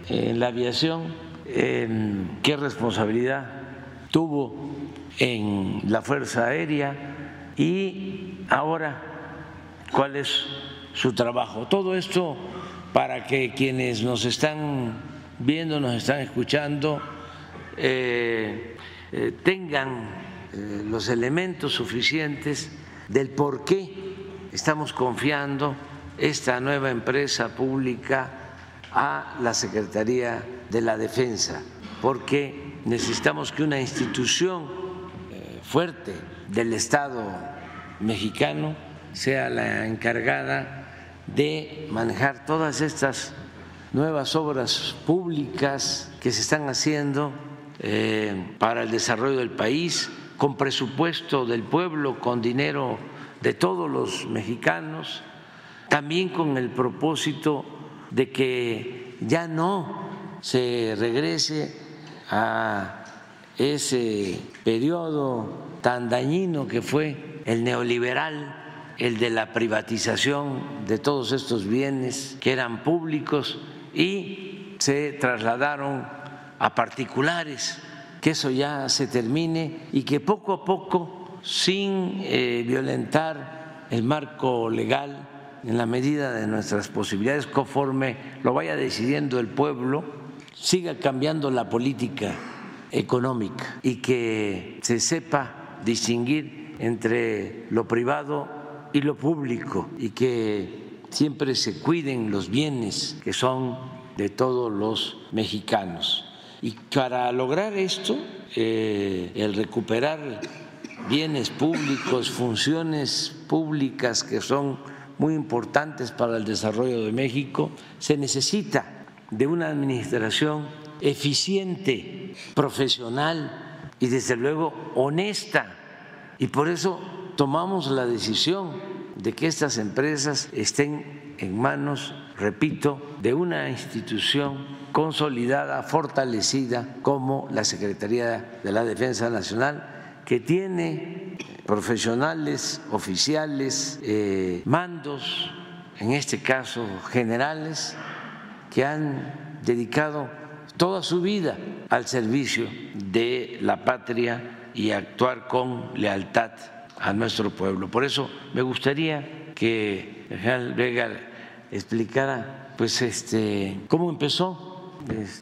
A: en la aviación, qué responsabilidad tuvo en la Fuerza Aérea y ahora cuál es su trabajo. Todo esto para que quienes nos están viendo, nos están escuchando, eh, eh, tengan eh, los elementos suficientes del por qué estamos confiando esta nueva empresa pública a la Secretaría de la Defensa, porque necesitamos que una institución fuerte del Estado mexicano sea la encargada de manejar todas estas nuevas obras públicas que se están haciendo eh, para el desarrollo del país, con presupuesto del pueblo, con dinero de todos los mexicanos, también con el propósito de que ya no se regrese a ese periodo tan dañino que fue el neoliberal el de la privatización de todos estos bienes que eran públicos y se trasladaron a particulares, que eso ya se termine y que poco a poco, sin eh, violentar el marco legal, en la medida de nuestras posibilidades, conforme lo vaya decidiendo el pueblo, siga cambiando la política económica y que se sepa distinguir entre lo privado y lo público y que siempre se cuiden los bienes que son de todos los mexicanos. Y para lograr esto, eh, el recuperar bienes públicos, funciones públicas que son muy importantes para el desarrollo de México, se necesita de una administración eficiente, profesional y desde luego honesta. Y por eso tomamos la decisión de que estas empresas estén en manos, repito, de una institución consolidada, fortalecida como la Secretaría de la Defensa Nacional, que tiene profesionales, oficiales, eh, mandos, en este caso generales, que han dedicado toda su vida al servicio de la patria y actuar con lealtad a nuestro pueblo. Por eso me gustaría que el general Vega explicara pues este cómo empezó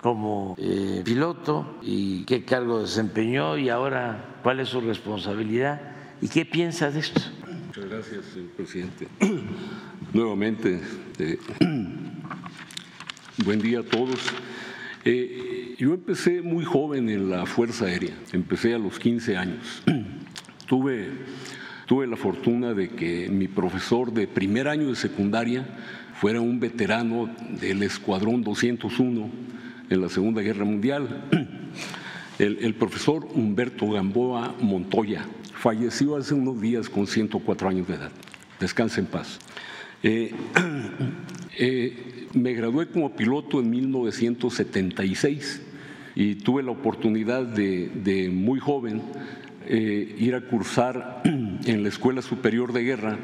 A: como eh, piloto y qué cargo desempeñó y ahora cuál es su responsabilidad y qué piensa de esto.
C: Muchas gracias, señor presidente. Nuevamente, eh, buen día a todos. Eh, yo empecé muy joven en la Fuerza Aérea, empecé a los 15 años. Tuve Tuve la fortuna de que mi profesor de primer año de secundaria fuera un veterano del Escuadrón 201 en la Segunda Guerra Mundial. El, profesor Humberto Gamboa Montoya falleció hace unos días con 104 años de edad. Descanse en paz. Eh, eh, me gradué como piloto en 1976 y tuve la oportunidad de, de muy joven eh, ir a cursar en la Escuela Superior de Guerra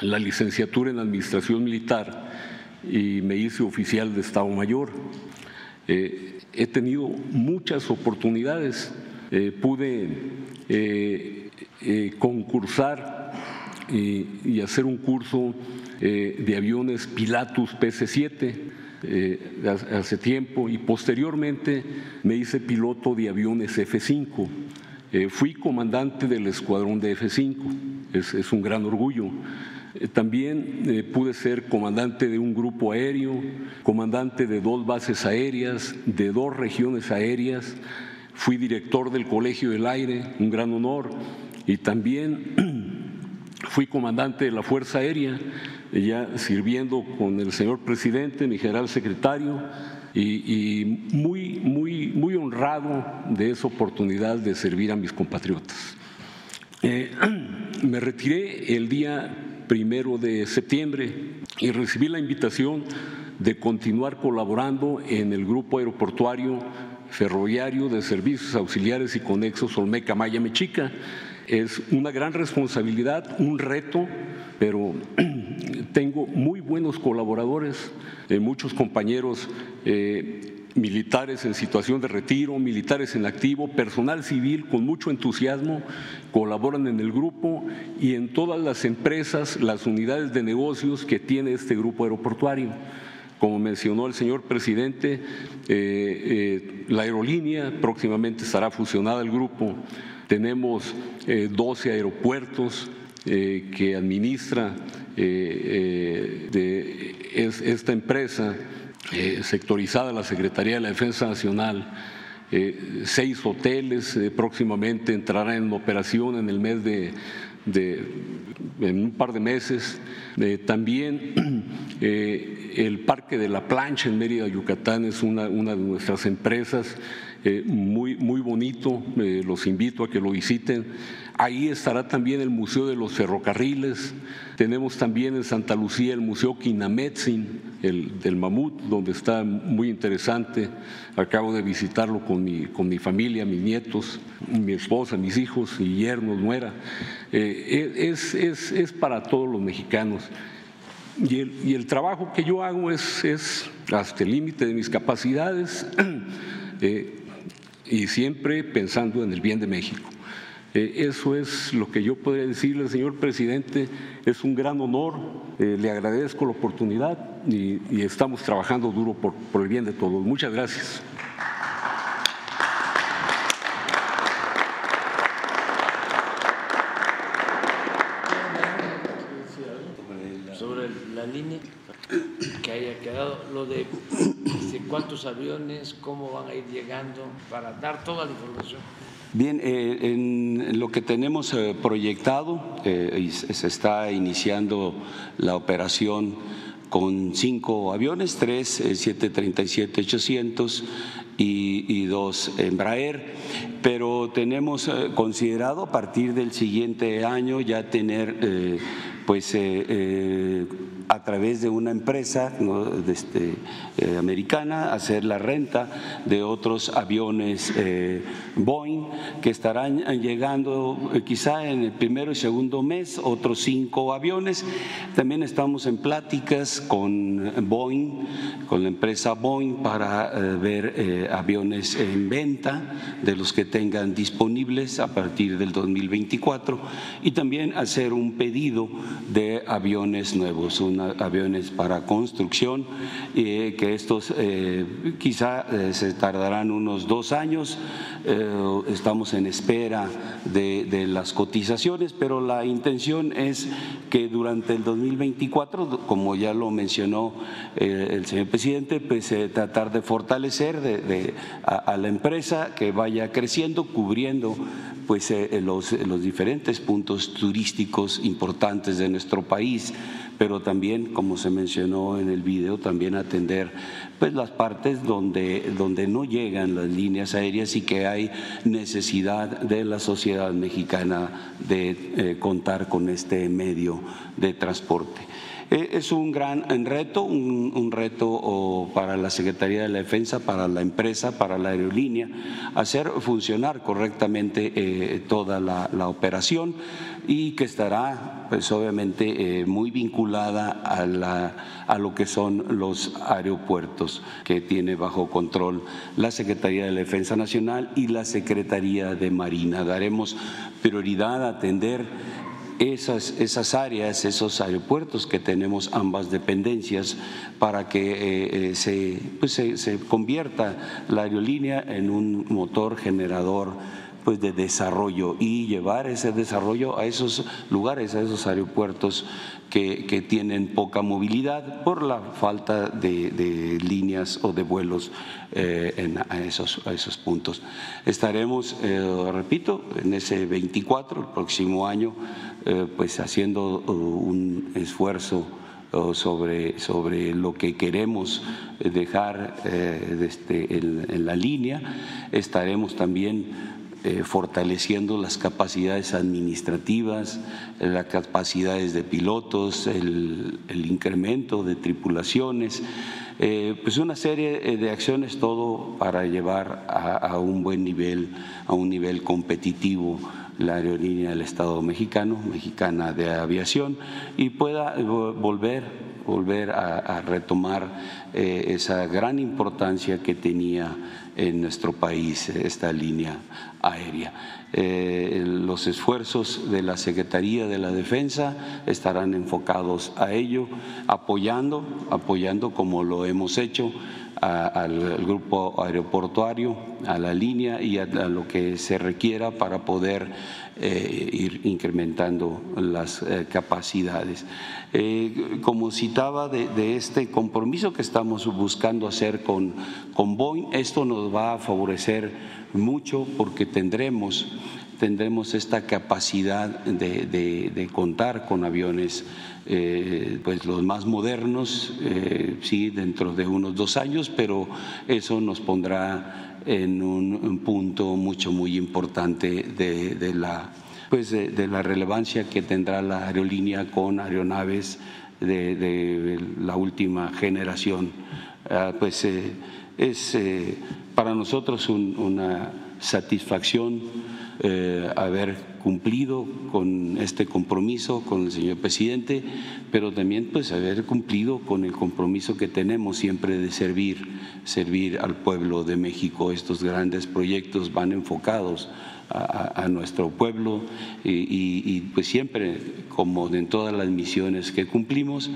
C: la licenciatura en Administración Militar y me hice oficial de Estado Mayor. Eh, he tenido muchas oportunidades, eh, pude concursar y, y, hacer un curso de aviones Pilatus PC-7 hace tiempo y posteriormente me hice piloto de aviones F-5. Fui comandante del escuadrón de F-5, es, un gran orgullo. También pude ser comandante de un grupo aéreo, comandante de dos bases aéreas, de dos regiones aéreas, fui director del Colegio del Aire, un gran honor, y también fui comandante de la Fuerza Aérea, ya sirviendo con el señor presidente, mi general secretario, y, muy, muy, muy honrado de esa oportunidad de servir a mis compatriotas. Eh, me retiré el día primero de septiembre y recibí la invitación de continuar colaborando en el grupo aeroportuario ferroviario de servicios auxiliares y conexos Olmeca Maya Mechica. Es una gran responsabilidad, un reto, pero tengo muy buenos colaboradores, eh, muchos compañeros eh, militares en situación de retiro, militares en activo, personal civil con mucho entusiasmo, colaboran en el grupo y en todas las empresas, las unidades de negocios que tiene este grupo aeroportuario. Como mencionó el señor presidente, eh, la aerolínea próximamente estará fusionada al grupo. Tenemos 12 eh, aeropuertos que administra de, esta empresa sectorizada la Secretaría de la Defensa Nacional. seis hoteles próximamente entrarán en operación en el mes de, en un par de meses. también el Parque de la Plancha en Mérida, Yucatán, es una, de nuestras empresas, eh, muy, muy bonito, eh, los invito a que lo visiten. Ahí estará también el Museo de los Ferrocarriles. Tenemos también en Santa Lucía el Museo Quinametzin, el del mamut, donde está muy interesante. Acabo de visitarlo con mi, con mi familia, mis nietos, mi esposa, mis hijos y yernos, nuera. Eh, es, es, es para todos los mexicanos. Y el, trabajo que yo hago es, hasta el límite de mis capacidades eh, y siempre pensando en el bien de México. Eh, eso es lo que yo podría decirle, señor presidente. Es un gran honor, eh, le agradezco la oportunidad y, estamos trabajando duro por el bien de todos. Muchas gracias.
A: lo de cuántos aviones, cómo van a ir llegando, para dar toda la información.
B: Bien, eh, en lo que tenemos eh, proyectado, eh, se está iniciando la operación con cinco aviones, tres 737-800 y, y, dos Embraer, pero tenemos considerado a partir del siguiente año ya tener pues a través de una empresa este, eh, americana hacer la renta de otros aviones eh, Boeing que estarán llegando eh, quizá en el primero y segundo mes, otros cinco aviones. También estamos en pláticas con Boeing, con la empresa Boeing para ver aviones en venta de los que tengan disponibles a partir del 2024 y también hacer un pedido de aviones nuevos, aviones para construcción, eh, que estos eh, quizá eh, se tardarán unos dos años. estamos en espera de, las cotizaciones, pero la intención es que durante el 2024, como ya lo mencionó el señor presidente, pues tratar de fortalecer de, a, la empresa que vaya creciendo, cubriendo pues los diferentes puntos turísticos importantes de nuestro país pero también, como se mencionó en el video, también atender pues las partes donde, donde no llegan las líneas aéreas y que hay necesidad de la sociedad mexicana de eh, contar con este medio de transporte. Eh, es un gran reto, un, reto para la Secretaría de la Defensa, para la empresa, para la aerolínea, hacer funcionar correctamente eh, toda la, operación y que estará, pues obviamente, eh, muy vinculada a, a lo que son los aeropuertos que tiene bajo control la Secretaría de la Defensa Nacional y la Secretaría de Marina. Daremos prioridad a atender esas, esas áreas, esos aeropuertos que tenemos ambas dependencias para que eh, eh, se, pues se, se convierta la aerolínea en un motor generador pues de desarrollo y llevar ese desarrollo a esos lugares, a esos aeropuertos que, tienen poca movilidad por la falta de, líneas o de vuelos eh, en, a, esos, esos puntos. Estaremos, eh, repito, en ese 24, el próximo año, eh, pues haciendo un esfuerzo sobre, sobre lo que queremos dejar este, en la línea. Estaremos también eh, fortaleciendo las capacidades administrativas, las capacidades de pilotos, el, incremento de tripulaciones, eh, pues una serie de acciones, todo para llevar a, un buen nivel, a un nivel competitivo la aerolínea del Estado mexicano, mexicana de aviación, y pueda volver, volver a, retomar eh, esa gran importancia que tenía en nuestro país esta línea aérea. Eh, los esfuerzos de la Secretaría de la Defensa estarán enfocados a ello, apoyando, apoyando como lo hemos hecho al grupo aeroportuario, a la línea y a, lo que se requiera para poder eh, ir incrementando las eh, capacidades. como citaba de, este compromiso que estamos buscando hacer con, con Boeing, esto nos va a favorecer mucho porque tendremos, tendremos esta capacidad de, contar con aviones eh, pues los más modernos, eh, sí, dentro de unos dos años, pero eso nos pondrá en un, punto mucho, muy importante de, la, pues de, la relevancia que tendrá la aerolínea con aeronaves de, la última generación. Ah, pues eh, es para nosotros una satisfacción eh, haber cumplido con este compromiso con el señor presidente, pero también pues haber cumplido con el compromiso que tenemos siempre de servir, servir al pueblo de México. Estos grandes proyectos van enfocados a, nuestro pueblo y, pues siempre, como en todas las misiones que cumplimos,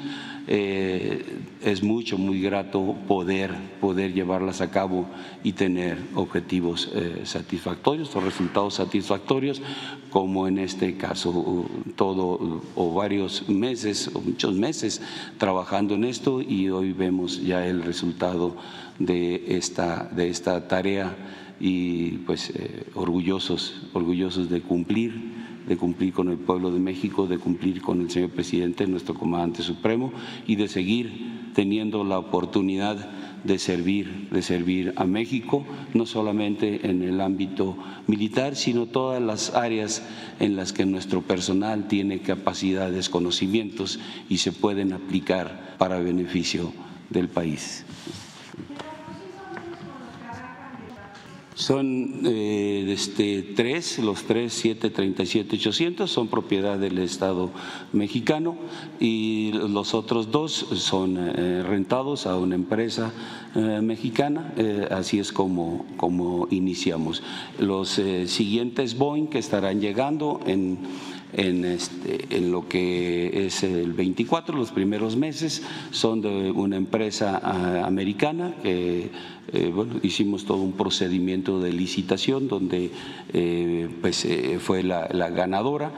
B: eh, es mucho, muy grato poder, poder llevarlas a cabo y tener objetivos eh, satisfactorios o resultados satisfactorios, como en este caso, todo o varios meses o muchos meses trabajando en esto y hoy vemos ya el resultado de esta, de esta tarea y pues eh, orgullosos, orgullosos de cumplir, de cumplir con el pueblo de México, de cumplir con el señor presidente, nuestro comandante supremo, y de seguir teniendo la oportunidad de servir, de servir a México, no solamente en el ámbito militar, sino todas las áreas en las que nuestro personal tiene capacidades, conocimientos y se pueden aplicar para beneficio del país. Son eh, este, tres, los tres, siete, treinta y siete, ochocientos son propiedad del Estado mexicano y los otros dos son eh, rentados a una empresa eh, mexicana, así es como, como iniciamos. Los siguientes Boeing que estarán llegando en en, este, en lo que es el 24, los primeros meses, son de una empresa ah, americana que eh, hicimos todo un procedimiento de licitación donde eh, pues, eh, fue la ganadora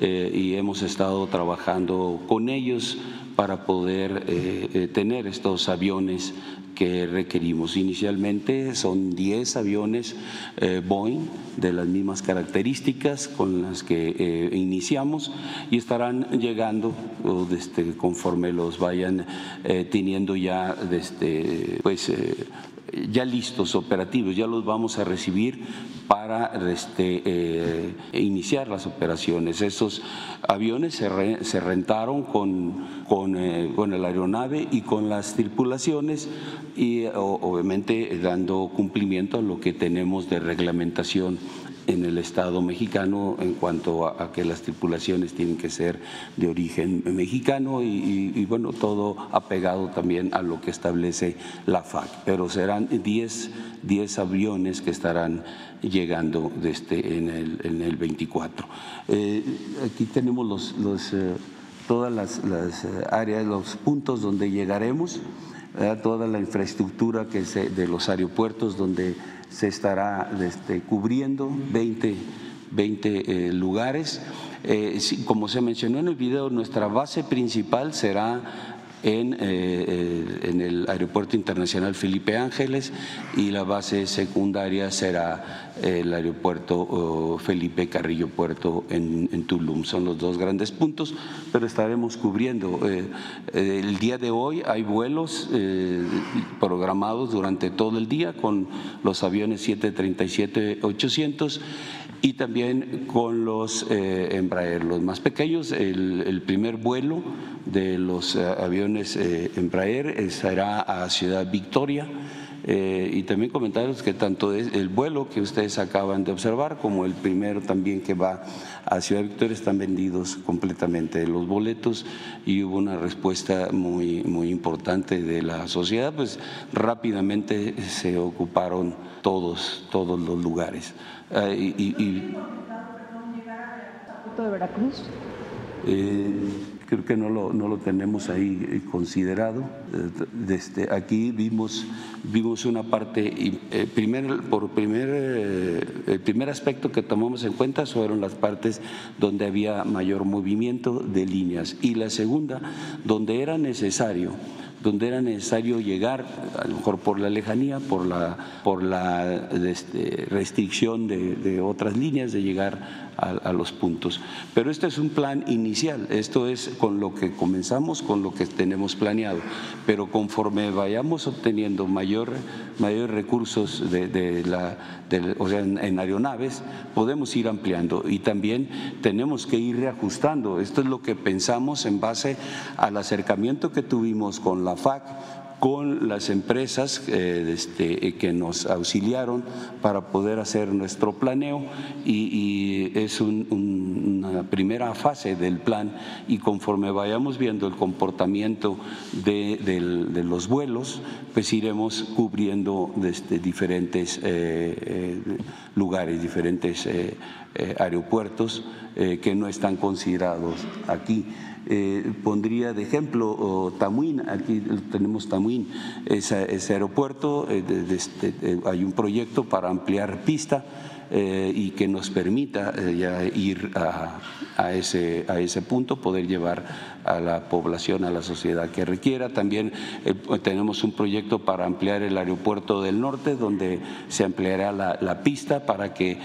B: y hemos estado trabajando con ellos para poder tener estos aviones que requerimos. Inicialmente son 10 aviones eh, Boeing de las mismas características con las que eh, iniciamos y estarán llegando desde, conforme los vayan eh, teniendo ya desde, pues, ya listos, operativos, ya los vamos a recibir para este, eh, iniciar las operaciones. Esos aviones se, rentaron con, con, eh, con, la aeronave y con las tripulaciones y obviamente dando cumplimiento a lo que tenemos de reglamentación en el Estado mexicano en cuanto a, que las tripulaciones tienen que ser de origen mexicano y, bueno, todo apegado también a lo que establece la FAC. Pero serán 10, 10 aviones que estarán llegando desde en, el, en el 24. Eh, aquí tenemos los, los eh, todas las, las, áreas, los puntos donde llegaremos, toda la infraestructura que de los aeropuertos donde se estará este, cubriendo 20, 20 eh, lugares. Eh, como se mencionó en el video, nuestra base principal será en, eh, en, el Aeropuerto Internacional Felipe Ángeles y la base secundaria será el Aeropuerto Felipe Carrillo Puerto en, en, Tulum. Son los dos grandes puntos, pero estaremos cubriendo. el día de hoy hay vuelos programados durante todo el día con los aviones 737-800 y también con los eh, Embraer, los más pequeños. El, primer vuelo de los eh, aviones eh, Embraer será a Ciudad Victoria. y también comentarles que tanto el vuelo que ustedes acaban de observar como el primero también que va a Ciudad Victoria están vendidos completamente los boletos y hubo una respuesta muy, muy importante de la sociedad, pues rápidamente se ocuparon todos, todos los lugares. Uh, y, y,
J: de Veracruz?
B: Eh, creo que no lo, no lo tenemos ahí eh, considerado. Desde este, aquí vimos, vimos una parte, eh, primer, por primer, eh, el primer aspecto que tomamos en cuenta fueron las partes donde había mayor movimiento de líneas y la segunda, donde era necesario donde era necesario llegar, a lo mejor por la lejanía, por la, por la este, restricción de, otras líneas, de llegar a, los puntos. Pero este es un plan inicial, esto es con lo que comenzamos, con lo que tenemos planeado, pero conforme vayamos obteniendo mayor, mayores recursos de, la, o sea, en, aeronaves, podemos ir ampliando y también tenemos que ir reajustando. Esto es lo que pensamos en base al acercamiento que tuvimos con la FAC con las empresas eh, este, que nos auxiliaron para poder hacer nuestro planeo y, es una primera fase del plan y conforme vayamos viendo el comportamiento de, los vuelos, pues iremos cubriendo desde diferentes eh, eh, lugares, diferentes aeropuertos que no están considerados aquí. Eh, pondría de ejemplo Tamuín, aquí tenemos Tamuín, ese, aeropuerto, eh, este, eh, hay un proyecto para ampliar pista y que nos permita ya ir a ese punto, poder llevar a la población, a la sociedad que requiera. También eh, tenemos un proyecto para ampliar el aeropuerto del norte, donde se ampliará la, pista para que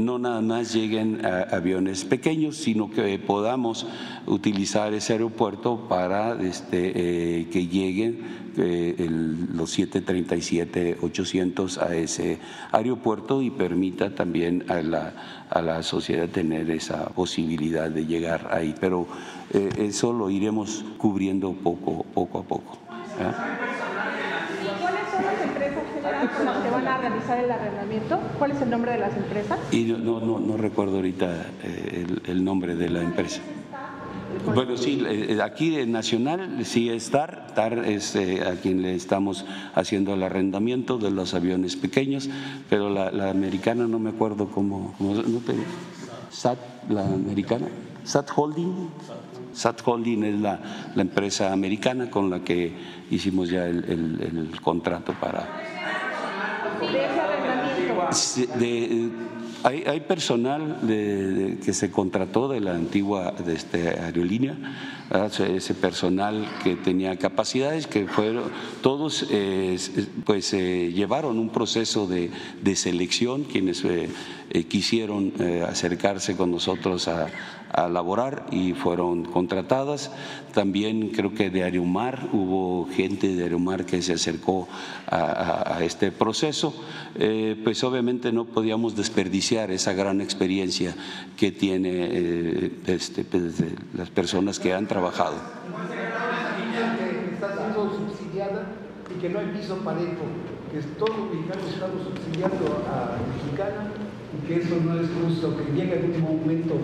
B: no nada más lleguen aviones pequeños, sino que podamos utilizar ese aeropuerto para este, que lleguen los 737, 800 a ese aeropuerto y permita también a la, a la sociedad tener esa posibilidad de llegar ahí. Pero eh, eso lo iremos cubriendo poco, poco a poco.
J: ¿Cuáles son las empresas con las que van a realizar el arrendamiento? ¿Cuál es el nombre de las empresas?
B: Y no, no, no recuerdo ahorita eh, el, el nombre de la empresa. Bueno, sí, eh, aquí en Nacional sí es TAR, TAR es eh, a quien le estamos haciendo el arrendamiento de los aviones pequeños, pero la, americana no me acuerdo cómo, cómo no SAT, la americana, SAT Holding. SAT Holding es la, la, empresa americana con la que hicimos ya el, el, contrato para... De, hay, personal que se contrató de la antigua de este, aerolínea, ese personal que tenía capacidades, que fueron todos, eh, pues eh, llevaron un proceso de, selección, quienes eh, quisieron acercarse con nosotros a, a laborar y fueron contratadas. También creo que de Ariumar hubo gente de Ariumar que se acercó a, este proceso. Eh, pues obviamente no podíamos desperdiciar esa gran experiencia que tiene eh, este, pues, las personas que han trabajado.
K: Que no hay piso parejo, que todos los mexicanos estamos subsidiando a Mexicana que eso no es justo, que llega en un momento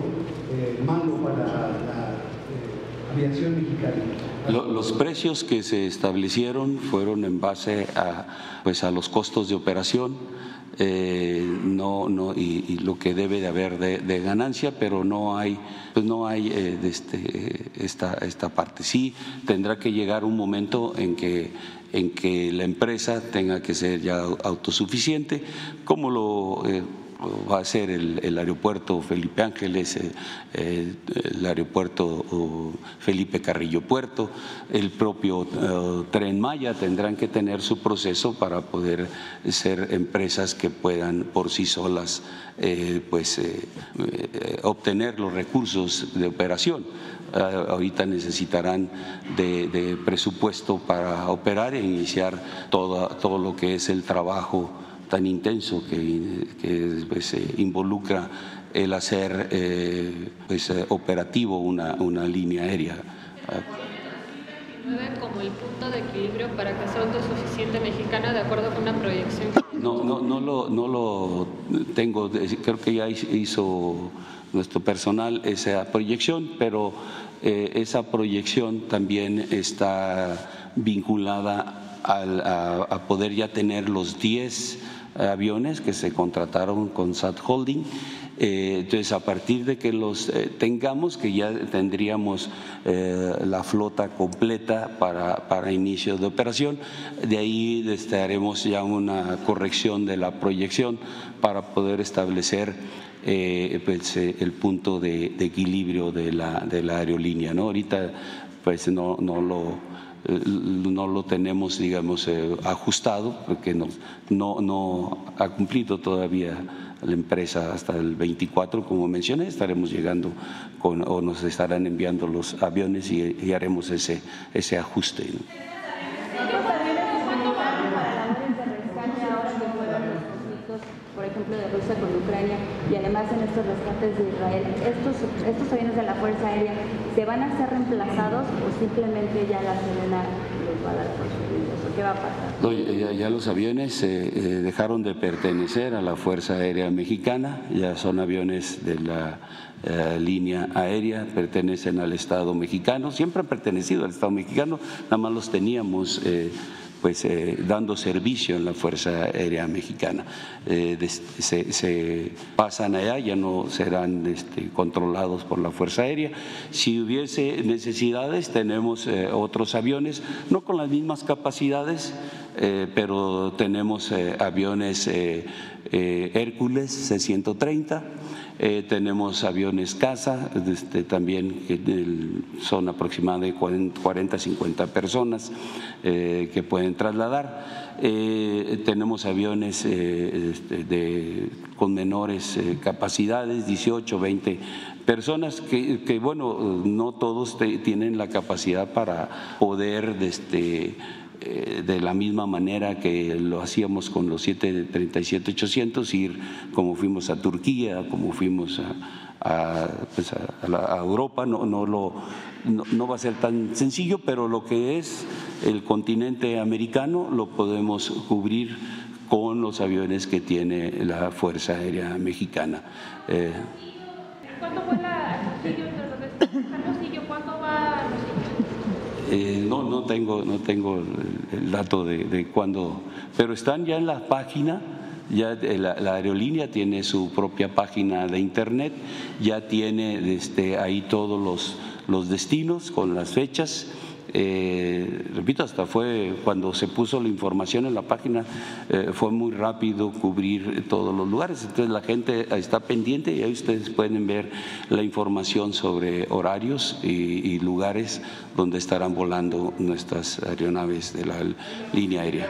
K: eh, malo para la eh, aviación mexicana.
B: Los precios que se establecieron fueron en base a, pues, a los costos de operación eh, no, no, y, lo que debe de haber de, ganancia, pero no hay, pues no hay este, esta, esta parte. Sí tendrá que llegar un momento en que, en que la empresa tenga que ser ya autosuficiente, como lo va a ser el, aeropuerto Felipe Ángeles, eh, el aeropuerto Felipe Carrillo Puerto, el propio eh, Tren Maya tendrán que tener su proceso para poder ser empresas que puedan por sí solas eh, pues, obtener los recursos de operación. ahorita necesitarán de, presupuesto para operar e iniciar todo, todo lo que es el trabajo tan intenso que, pues, involucra el hacer eh, pues, eh, operativo una, una línea aérea.
L: como el punto de equilibrio para que sea autosuficiente mexicana de acuerdo con una proyección?
B: No, no, no, lo, no lo tengo, creo que ya hizo nuestro personal esa proyección, pero eh, esa proyección también está vinculada a, a, poder ya tener los 10 aviones que se contrataron con SAT Holding. Eh, entonces, a partir de que los eh, tengamos, que ya tendríamos eh, la flota completa para, para, inicio de operación, de ahí haremos ya una corrección de la proyección para poder establecer pues, el punto de, equilibrio de la, de la aerolínea. ¿no? Ahorita pues no, no lo no lo tenemos, digamos, eh, ajustado, porque no, no, no ha cumplido todavía la empresa hasta el 24, como mencioné, estaremos llegando o nos estarán enviando los aviones y, haremos ese, ese ajuste.
M: Ejemplo, de Rusia con Ucrania y además en estos rescates de Israel, ¿estos, estos aviones de la Fuerza Aérea se van a ser reemplazados o simplemente ya la Serena los va a dar por su ¿Qué va a pasar?
B: ya, los aviones eh, eh, dejaron de pertenecer a la Fuerza Aérea Mexicana, ya son aviones de la eh, línea aérea, pertenecen al Estado mexicano, siempre han pertenecido al Estado mexicano, nada más los teníamos pues eh, dando servicio en la Fuerza Aérea Mexicana. Eh, se, pasan allá, ya no serán este, controlados por la Fuerza Aérea. Si hubiese necesidades, tenemos eh, otros aviones, no con las mismas capacidades, pero tenemos aviones Hércules C-130 eh, tenemos aviones casa, este, también que son aproximadamente 40, 50 personas eh, que pueden trasladar. Eh, tenemos aviones este, con menores capacidades, 18, 20 personas que, bueno, no todos tienen la capacidad para poder este, de la misma manera que lo hacíamos con los 737-800, ir como fuimos a Turquía, como fuimos a, pues Europa, no, no, lo, no, va a ser tan sencillo, pero lo que es el continente americano lo podemos cubrir con los aviones que tiene la Fuerza Aérea Mexicana.
L: Eh, ¿Cuándo vuela Hermosillo? ¿Cuándo va
B: eh, no, no tengo, no tengo el dato de, cuándo, pero están ya en la página. Ya la, aerolínea tiene su propia página de internet, ya tiene este, ahí todos los, los destinos con las fechas eh, repito, hasta fue cuando se puso la información en la página, eh, fue muy rápido cubrir todos los lugares. Entonces la gente está pendiente y ahí ustedes pueden ver la información sobre horarios y, lugares donde estarán volando nuestras aeronaves de la línea aérea.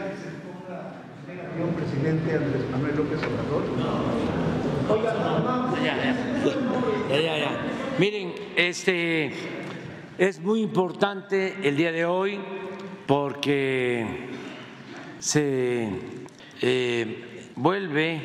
K: presidente Andrés Manuel López Obrador.
A: Ya, ya, ya. Miren, este es muy importante el día de hoy porque se eh, vuelve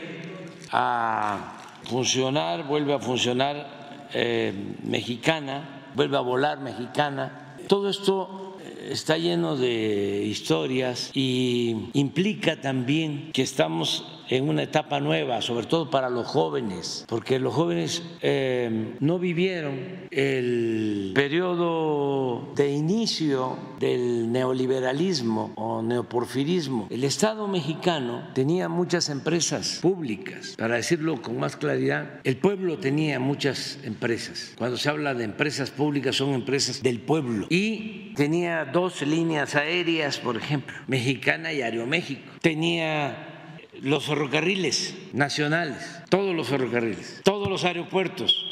A: a funcionar, vuelve a funcionar eh, mexicana, vuelve a volar mexicana. Todo esto eh, está lleno de historias y implica también que estamos en una etapa nueva, sobre todo para los jóvenes, porque los jóvenes eh, no vivieron el periodo de inicio del neoliberalismo o neoporfirismo. El Estado mexicano tenía muchas empresas públicas, para decirlo con más claridad, el pueblo tenía muchas empresas. Cuando se habla de empresas públicas son empresas del pueblo y tenía dos líneas aéreas, por ejemplo, Mexicana y Aeroméxico. Tenía los ferrocarriles. Nacionales, todos los ferrocarriles, todos los aeropuertos,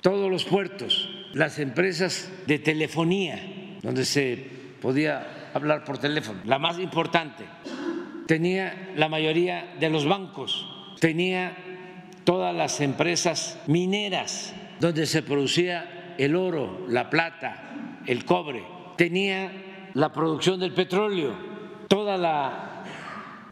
A: todos los puertos, las empresas de telefonía, donde se podía hablar por teléfono, la más importante. Tenía la mayoría de los bancos, tenía todas las empresas mineras, donde se producía el oro, la plata, el cobre, tenía la producción del petróleo, toda la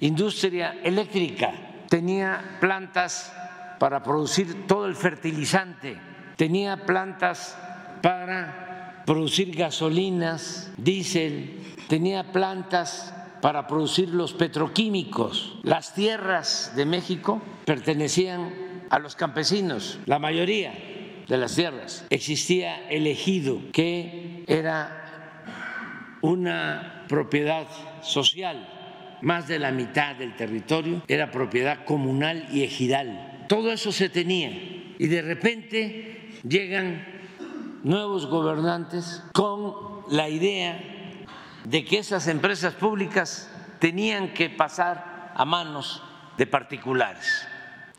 A: industria eléctrica, tenía plantas para producir todo el fertilizante, tenía plantas para producir gasolinas, diésel, tenía plantas para producir los petroquímicos. Las tierras de México pertenecían a los campesinos, la mayoría de las tierras. Existía el ejido, que era una propiedad social más de la mitad del territorio era propiedad comunal y ejidal. Todo eso se tenía y de repente llegan nuevos gobernantes con la idea de que esas empresas públicas tenían que pasar a manos de particulares,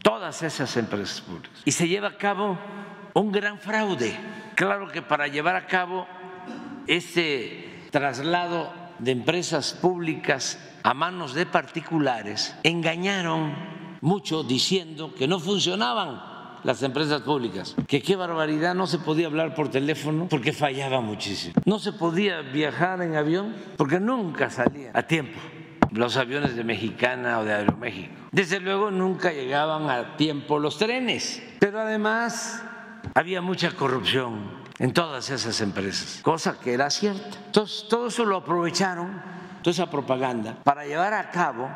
A: todas esas empresas públicas. Y se lleva a cabo un gran fraude. Claro que para llevar a cabo ese traslado de empresas públicas a manos de particulares, engañaron mucho diciendo que no funcionaban las empresas públicas, que qué barbaridad, no se podía hablar por teléfono porque fallaba muchísimo, no se podía viajar en avión porque nunca salían a tiempo los aviones de Mexicana o de Aeroméxico. Desde luego nunca llegaban a tiempo los trenes, pero además había mucha corrupción en todas esas empresas, cosa que era cierta. Entonces, todo eso lo aprovecharon toda esa propaganda para llevar a cabo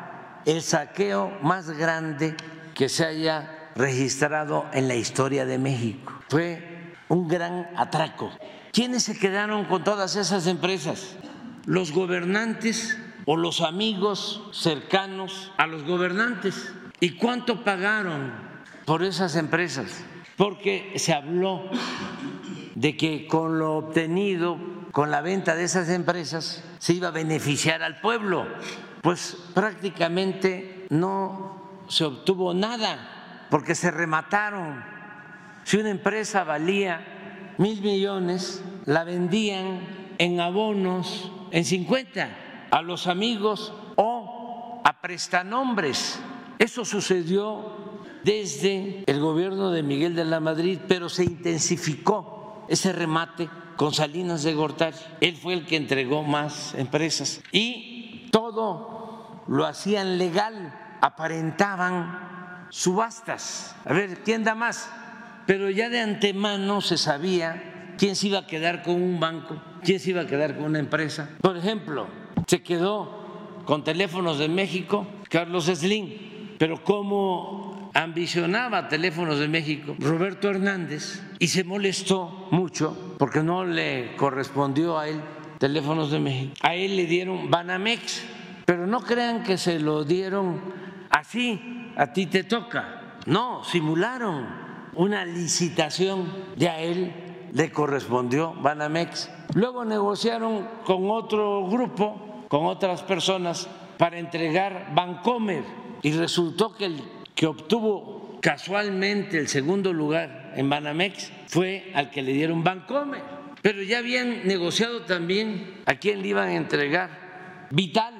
A: el saqueo más grande que se haya registrado en la historia de México. Fue un gran atraco. ¿Quiénes se quedaron con todas esas empresas? Los gobernantes o los amigos cercanos a los gobernantes. ¿Y cuánto pagaron por esas empresas? Porque se habló de que con lo obtenido con la venta de esas empresas se iba a beneficiar al pueblo. Pues prácticamente no se obtuvo nada porque se remataron. Si una empresa valía mil millones, la vendían en abonos en 50 a los amigos o a prestanombres. Eso sucedió desde el gobierno de Miguel de la Madrid, pero se intensificó ese remate con Salinas de Gortari. Él fue el que entregó más empresas y todo lo hacían legal, aparentaban subastas. A ver, ¿quién da más? Pero ya de antemano se sabía quién se iba a quedar con un banco, quién se iba a quedar con una empresa. Por ejemplo, se quedó con teléfonos de México Carlos Slim, pero como ambicionaba Teléfonos de México, Roberto Hernández, y se molestó mucho porque no le correspondió a él Teléfonos de México. A él le dieron Banamex, pero no crean que se lo dieron así, a ti te toca. No, simularon una licitación de a él le correspondió Banamex. Luego negociaron con otro grupo, con otras personas, para entregar Bancomer y resultó que el que obtuvo casualmente el segundo lugar en Banamex fue al que le dieron Bancomer. Pero ya habían negociado también a quién le iban a entregar Vital.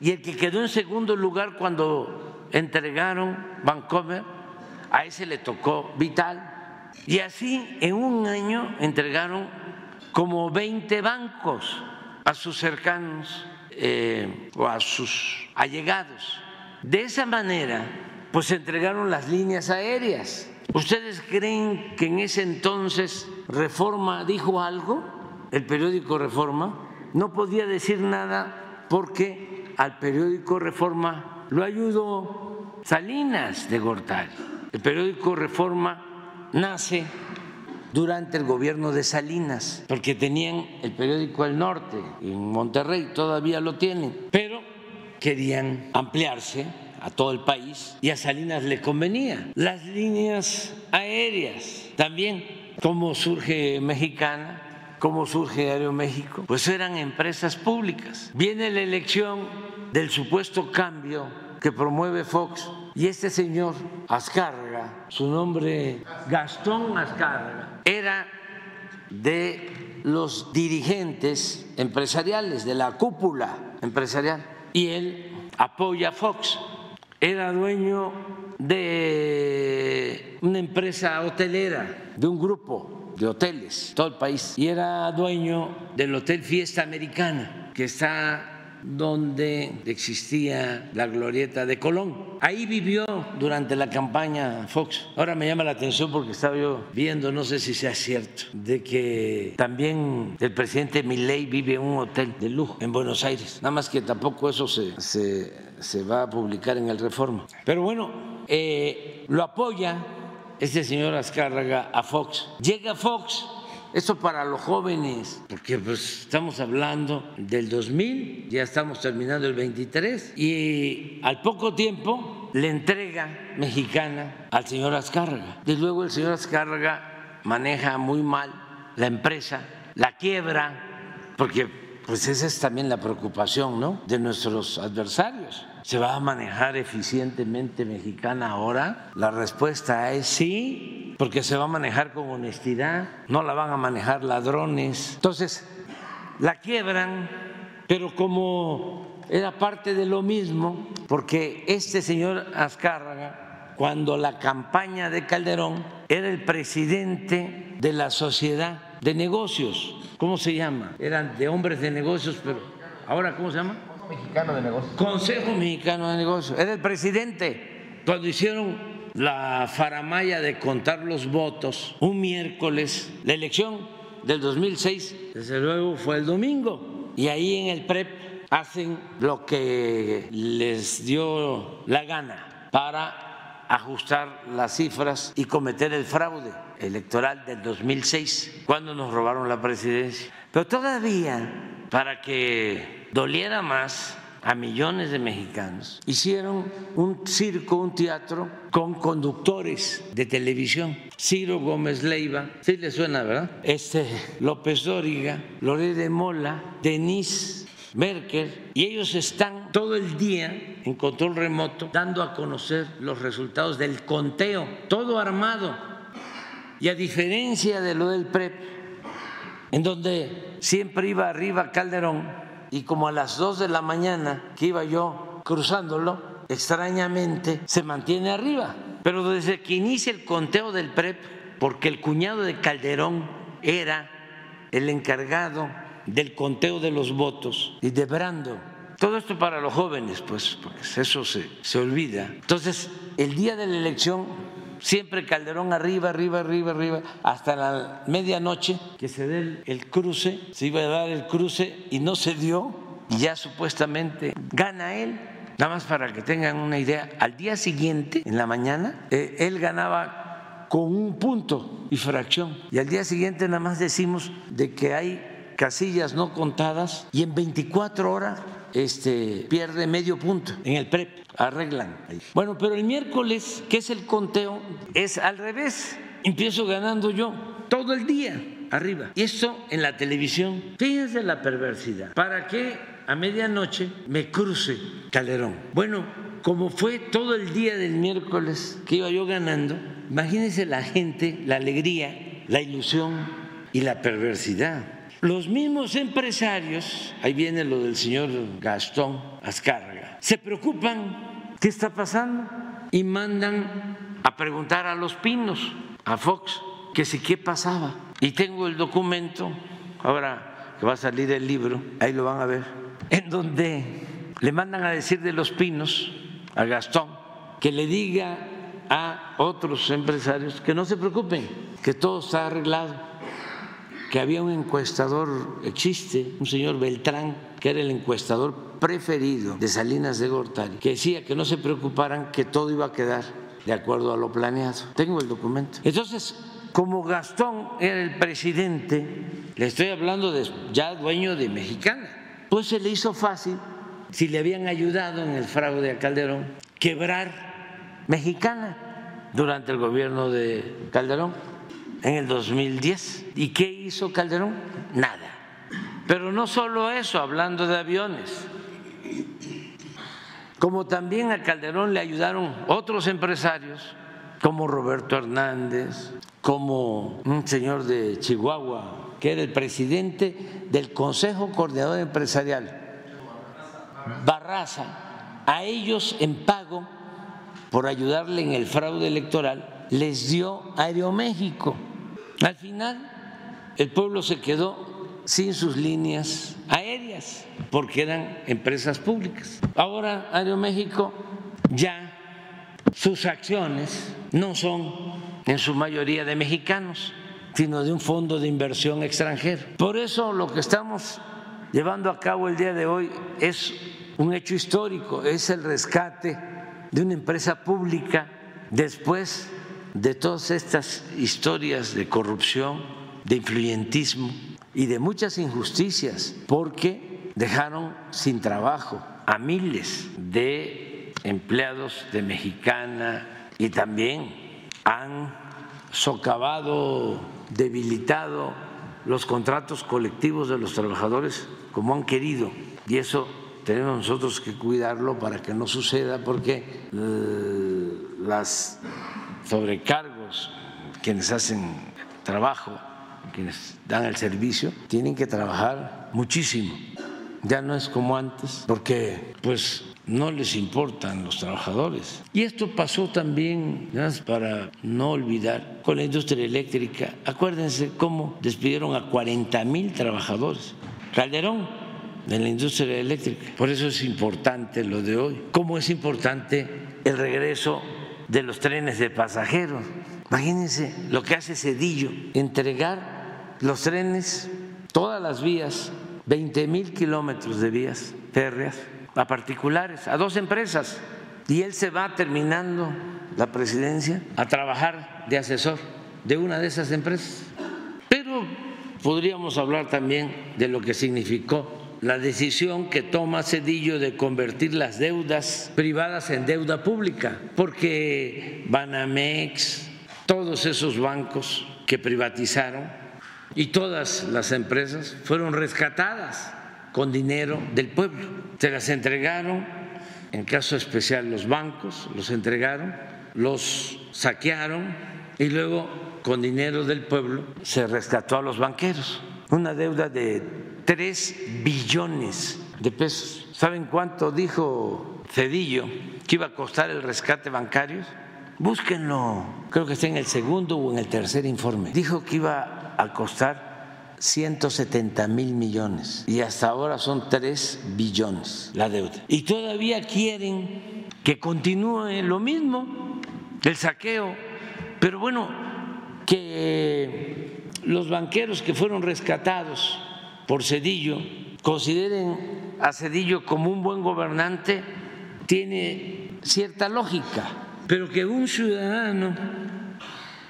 A: Y el que quedó en segundo lugar cuando entregaron Bancomer, a ese le tocó Vital. Y así en un año entregaron como 20 bancos a sus cercanos eh, o a sus allegados. De esa manera, pues se entregaron las líneas aéreas. ¿Ustedes creen que en ese entonces Reforma dijo algo? El periódico Reforma no podía decir nada porque al periódico Reforma lo ayudó Salinas de Gortari. El periódico Reforma nace durante el gobierno de Salinas, porque tenían el periódico El Norte en Monterrey, todavía lo tienen, pero querían ampliarse a todo el país y a Salinas le convenía. Las líneas aéreas también, como surge Mexicana, cómo surge Aeroméxico, pues eran empresas públicas. Viene la elección del supuesto cambio que promueve Fox y este señor Azcárraga, su nombre Gastón Azcárraga, era de los dirigentes empresariales, de la cúpula empresarial, y él apoya a Fox. Era dueño de una empresa hotelera, de un grupo de hoteles, todo el país, y era dueño del Hotel Fiesta Americana, que está donde existía la glorieta de Colón. Ahí vivió durante la campaña Fox. Ahora me llama la atención porque estaba yo viendo, no sé si sea cierto, de que también el presidente Milei vive en un hotel de lujo en Buenos Aires. Nada más que tampoco eso se, se, va a publicar en el Reforma. Pero bueno, eh, lo apoya este señor Azcárraga a Fox. Llega Fox esto para los jóvenes, porque pues estamos hablando del 2000, ya estamos terminando el 23, y al poco tiempo le entrega mexicana al señor Azcárraga. Desde luego el señor Azcárraga maneja muy mal la empresa, la quiebra, porque pues esa es también la preocupación ¿no? de nuestros adversarios. ¿Se va a manejar eficientemente mexicana ahora? La respuesta es sí, porque se va a manejar con honestidad, no la van a manejar ladrones. Entonces, la quiebran, pero como era parte de lo mismo, porque este señor Azcárraga, cuando la campaña de Calderón, era el presidente de la sociedad de negocios, ¿cómo se llama? Eran de hombres de negocios, pero ahora ¿cómo se llama?
N: Consejo Mexicano de Negocios.
A: Consejo Mexicano de Negocios. Era el presidente cuando hicieron la faramaya de contar los votos un miércoles. La elección del 2006, desde luego, fue el domingo. Y ahí en el PREP hacen lo que les dio la gana para ajustar las cifras y cometer el fraude electoral del 2006, cuando nos robaron la presidencia. Pero todavía, para que doliera más, a millones de mexicanos. Hicieron un circo, un teatro con conductores de televisión. Ciro Gómez Leiva, sí le suena, ¿verdad? Este López Dóriga, Loré de Mola, Denise Merkel, y ellos están todo el día en control remoto dando a conocer los resultados del conteo, todo armado. Y a diferencia de lo del PREP, en donde siempre iba arriba Calderón, y como a las 2 de la mañana que iba yo cruzándolo, extrañamente se mantiene arriba. Pero desde que inicia el conteo del PREP, porque el cuñado de Calderón era el encargado del conteo de los votos y de Brando. Todo esto para los jóvenes, pues, porque eso se, se olvida. Entonces, el día de la elección siempre Calderón arriba, arriba, arriba, arriba, hasta la medianoche que se dé el, cruce, se iba a dar el cruce y no se dio, y ya supuestamente gana él. Nada más para que tengan una idea, al día siguiente, en la mañana, eh, él ganaba con un punto y fracción. Y al día siguiente nada más decimos de que hay casillas no contadas y en 24 horas este, pierde medio punto en el PREP, arreglan. Bueno, pero el miércoles, que es el conteo, es al revés. Empiezo ganando yo todo el día arriba. Y esto en la televisión, fíjense la perversidad. ¿Para qué a medianoche me cruce Calderón? Bueno, como fue todo el día del miércoles que iba yo ganando, imagínense la gente, la alegría, la ilusión y la perversidad. Los mismos empresarios, ahí viene lo del señor Gastón Azcárraga, se preocupan, ¿qué está pasando? Y mandan a preguntar a los pinos, a Fox, que si qué pasaba. Y tengo el documento, ahora que va a salir el libro, ahí lo van a ver, en donde le mandan a decir de los pinos a Gastón que le diga a otros empresarios que no se preocupen, que todo está arreglado porque había un encuestador, existe, un señor Beltrán, que era el encuestador preferido de Salinas de Gortari, que decía que no se preocuparan, que todo iba a quedar de acuerdo a lo planeado. Tengo el documento. Entonces, como Gastón era el presidente, le estoy hablando de ya dueño de Mexicana, pues se le hizo fácil, si le habían ayudado en el fraude a Calderón, quebrar Mexicana durante el gobierno de Calderón en el 2010. ¿Y qué hizo Calderón? Nada. Pero no solo eso, hablando de aviones, como también a Calderón le ayudaron otros empresarios, como Roberto Hernández, como un señor de Chihuahua, que era el presidente del Consejo Coordinador Empresarial, Barraza, a ellos en pago por ayudarle en el fraude electoral, les dio Aeroméxico. Al final, el pueblo se quedó sin sus líneas aéreas porque eran empresas públicas. Ahora Aeroméxico ya sus acciones no son en su mayoría de mexicanos, sino de un fondo de inversión extranjero. Por eso lo que estamos llevando a cabo el día de hoy es un hecho histórico, es el rescate de una empresa pública después de todas estas historias de corrupción, de influyentismo y de muchas injusticias, porque dejaron sin trabajo a miles de empleados de Mexicana y también han socavado, debilitado los contratos colectivos de los trabajadores como han querido. Y eso tenemos nosotros que cuidarlo para que no suceda porque eh, las sobrecargos, quienes hacen trabajo, quienes dan el servicio, tienen que trabajar muchísimo. Ya no es como antes, porque pues no les importan los trabajadores. Y esto pasó también, para no olvidar, con la industria eléctrica. Acuérdense cómo despidieron a 40 mil trabajadores. Calderón en la industria eléctrica. Por eso es importante lo de hoy. Cómo es importante el regreso de los trenes de pasajeros. Imagínense lo que hace Cedillo, entregar los trenes, todas las vías, 20 mil kilómetros de vías férreas a particulares, a dos empresas. Y él se va terminando la presidencia a trabajar de asesor de una de esas empresas. Pero podríamos hablar también de lo que significó la decisión que toma Cedillo de convertir las deudas privadas en deuda pública, porque Banamex, todos esos bancos que privatizaron y todas las empresas fueron rescatadas con dinero del pueblo. Se las entregaron, en caso especial los bancos, los entregaron, los saquearon y luego con dinero del pueblo se rescató a los banqueros. Una deuda de 3 billones de pesos. ¿Saben cuánto dijo Cedillo que iba a costar el rescate bancario? Búsquenlo, creo que está en el segundo o en el tercer informe. Dijo que iba a costar 170 mil millones y hasta ahora son 3 billones la deuda. Y todavía quieren que continúe lo mismo, el saqueo, pero bueno, que los banqueros que fueron rescatados por Cedillo, consideren a Cedillo como un buen gobernante, tiene cierta lógica, pero que un ciudadano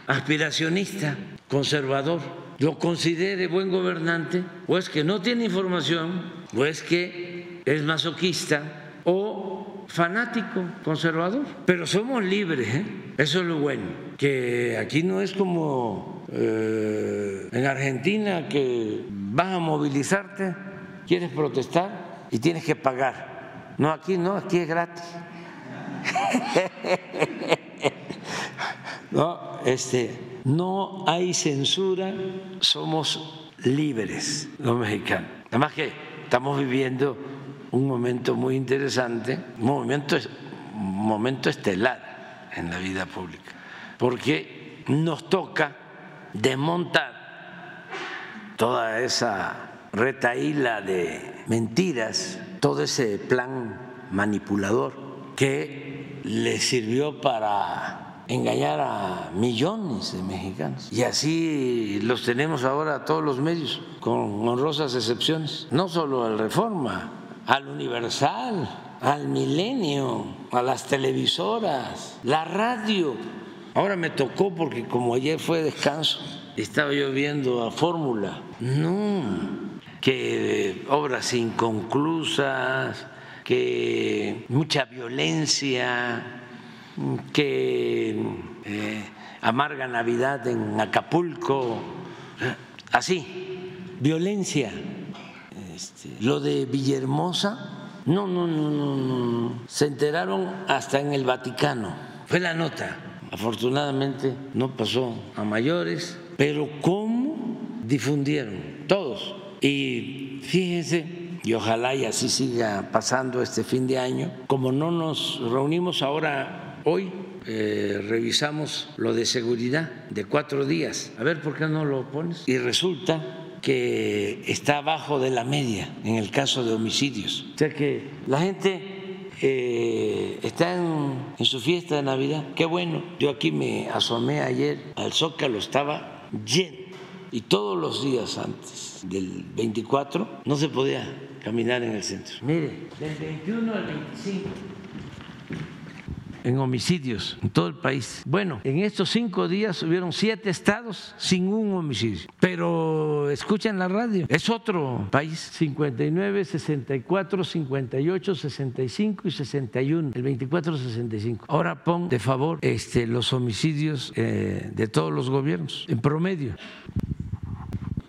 A: aspiracionista, conservador, lo considere buen gobernante, o es que no tiene información, o es que es masoquista, o fanático, conservador. Pero somos libres, ¿eh? eso es lo bueno, que aquí no es como eh, en Argentina que vas a movilizarte, quieres protestar y tienes que pagar. No, aquí no, aquí es gratis. No, este, no hay censura, somos libres los mexicanos. Además que estamos viviendo un momento muy interesante, un momento, un momento estelar en la vida pública, porque nos toca desmontar toda esa retaíla de mentiras, todo ese plan manipulador que le sirvió para engañar a millones de mexicanos. Y así los tenemos ahora todos los medios, con honrosas excepciones. No solo al Reforma, al Universal, al Milenio, a las televisoras, la radio. Ahora me tocó porque como ayer fue descanso, estaba yo viendo a Fórmula. No, que obras inconclusas, que mucha violencia, que eh, amarga Navidad en Acapulco, así, violencia. Este, lo de Villahermosa, no, no, no, no, no, se enteraron hasta en el Vaticano, fue la nota. Afortunadamente no pasó a mayores, pero ¿cómo difundieron? Todos. Y fíjense, y ojalá y así siga pasando este fin de año. Como no nos reunimos ahora, hoy, eh, revisamos lo de seguridad de cuatro días. A ver, ¿por qué no lo pones? Y resulta que está abajo de la media en el caso de homicidios. O sea que la gente eh, está en, en, su fiesta de Navidad. Qué bueno. Yo aquí me asomé ayer al Zócalo, estaba lleno. Y todos los días antes del 24 no se podía caminar en el centro. Mire, del 21 al 25 en homicidios en todo el país. Bueno, en estos cinco días hubieron siete estados sin un homicidio. Pero escuchen la radio, es otro país. 59, 64, 58, 65 y 61. El 24, 65. Ahora pon de favor este, los homicidios eh, de todos los gobiernos en promedio.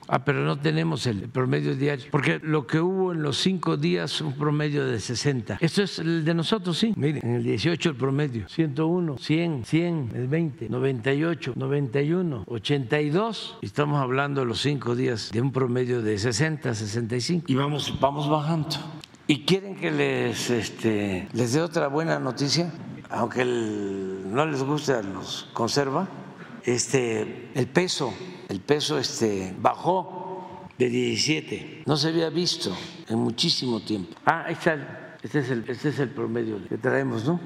A: Ah, pero no tenemos el promedio diario, porque lo que hubo en los cinco días, un promedio de 60. Esto es el de nosotros, sí. Miren, en el 18 el promedio, 101, 100, 100, el 20, 98, 91, 82. Y estamos hablando de los cinco días de un promedio de 60, 65. Y vamos, vamos bajando. ¿Y quieren que les, este, les dé otra buena noticia? Aunque no les guste a los conserva, este, el peso el peso este, bajó de 17. No se había visto en muchísimo tiempo. Ah, está, este es el, este es el promedio que traemos, ¿no?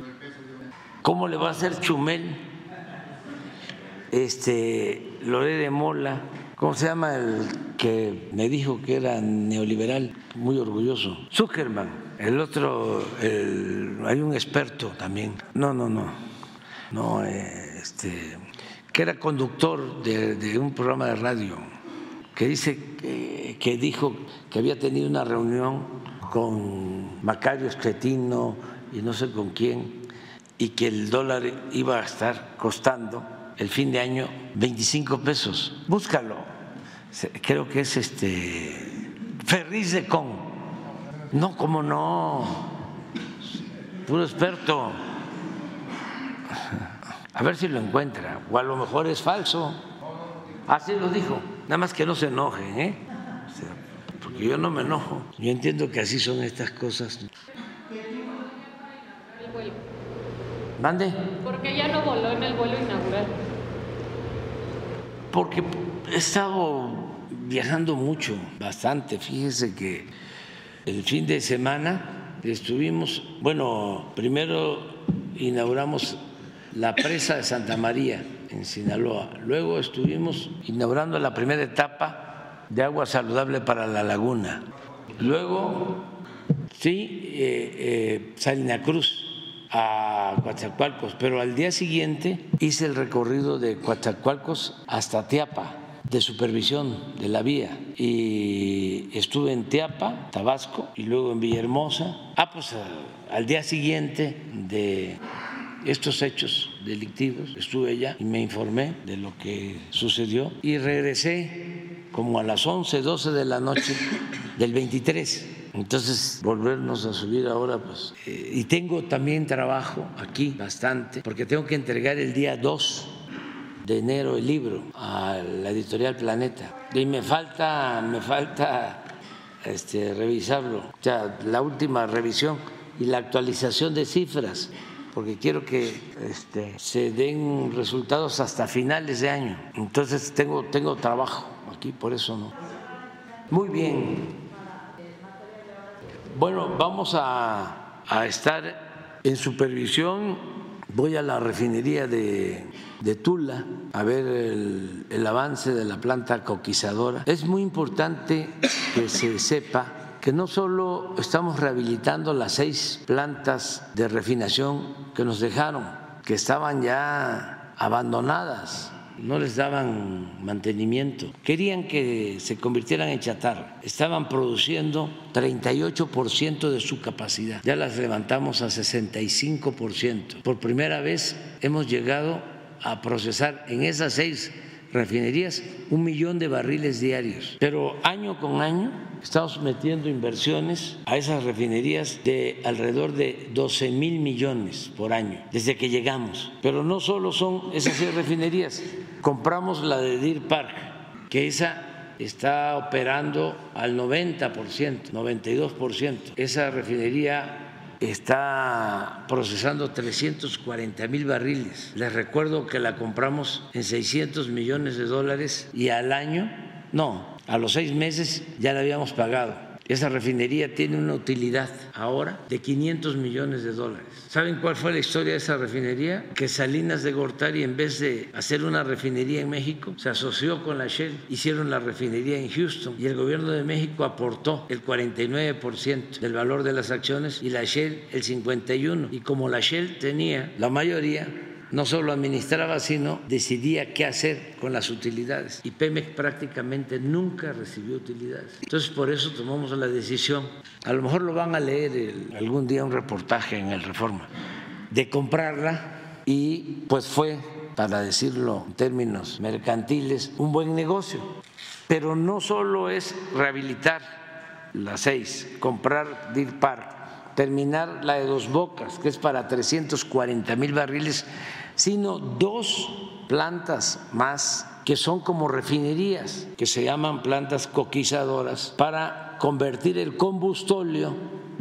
A: ¿Cómo le va a hacer Chumel, este, Loré de Mola? ¿Cómo se llama el que me dijo que era neoliberal? Muy orgulloso. Zuckerman. El otro, hay un experto también. No, no, no. No, este que era conductor de, un programa de radio, que dice que, dijo que había tenido una reunión con Macario Escretino y no sé con quién, y que el dólar iba a estar costando el fin de año 25 pesos. Búscalo. Creo que es este Ferriz de Con. No, como no. Puro experto a ver si lo encuentra, o a lo mejor es falso. Así lo dijo, nada más que no se enoje, ¿eh? porque yo no me enojo. Yo entiendo que así son estas cosas. ¿Mande?
L: Porque ya no voló en el vuelo inaugural.
A: Porque he estado viajando mucho, bastante. Fíjese que el fin de semana estuvimos, bueno, primero inauguramos la presa de Santa María en Sinaloa. Luego estuvimos inaugurando la primera etapa de agua saludable para la laguna. Luego, sí, eh, eh, Salina Cruz a Coatzacoalcos, pero al día siguiente hice el recorrido de Coatzacoalcos hasta Tiapa de supervisión de la vía y estuve en Tiapa, Tabasco y luego en Villahermosa. Ah, pues al día siguiente de estos hechos delictivos. Estuve allá y me informé de lo que sucedió y regresé como a las 11, 12 de la noche del 23. Entonces, volvernos a subir ahora, pues. Eh, y tengo también trabajo aquí bastante, porque tengo que entregar el día 2 de enero el libro a la editorial Planeta. Y me falta, me falta este, revisarlo. O sea, la última revisión y la actualización de cifras porque quiero que este, se den resultados hasta finales de año. Entonces tengo, tengo trabajo aquí, por eso no. Muy bien. Bueno, vamos a, a estar en supervisión voy a la refinería de, de Tula a ver el, el avance de la planta coquizadora. Es muy importante que se sepa que no solo estamos rehabilitando las seis plantas de refinación que nos dejaron, que estaban ya abandonadas, no les daban mantenimiento, querían que se convirtieran en chatarra, estaban produciendo 38% de su capacidad, ya las levantamos a 65%. Por primera vez hemos llegado a procesar en esas seis refinerías un millón de barriles diarios, pero año con año estamos metiendo inversiones a esas refinerías de alrededor de 12 mil millones por año desde que llegamos. Pero no solo son esas seis refinerías, compramos la de Deer Park, que esa está operando al 90%, 92%. Esa refinería está procesando 340 mil barriles. Les recuerdo que la compramos en 600 millones de dólares y al año, no, a los seis meses ya la habíamos pagado. Esa refinería tiene una utilidad ahora de 500 millones de dólares. ¿Saben cuál fue la historia de esa refinería? Que Salinas de Gortari, en vez de hacer una refinería en México, se asoció con la Shell, hicieron la refinería en Houston y el gobierno de México aportó el 49% del valor de las acciones y la Shell el 51%. Y como la Shell tenía la mayoría, no solo administraba, sino decidía qué hacer con las utilidades. Y Pemex prácticamente nunca recibió utilidades. Entonces, por eso tomamos la decisión, a lo mejor lo van a leer algún día un reportaje en el Reforma, de comprarla y pues fue, para decirlo en términos mercantiles, un buen negocio. Pero no solo es rehabilitar las seis, comprar Deer Park, terminar la de Dos Bocas, que es para 340 mil barriles sino dos plantas más que son como refinerías, que se llaman plantas coquizadoras, para convertir el combustóleo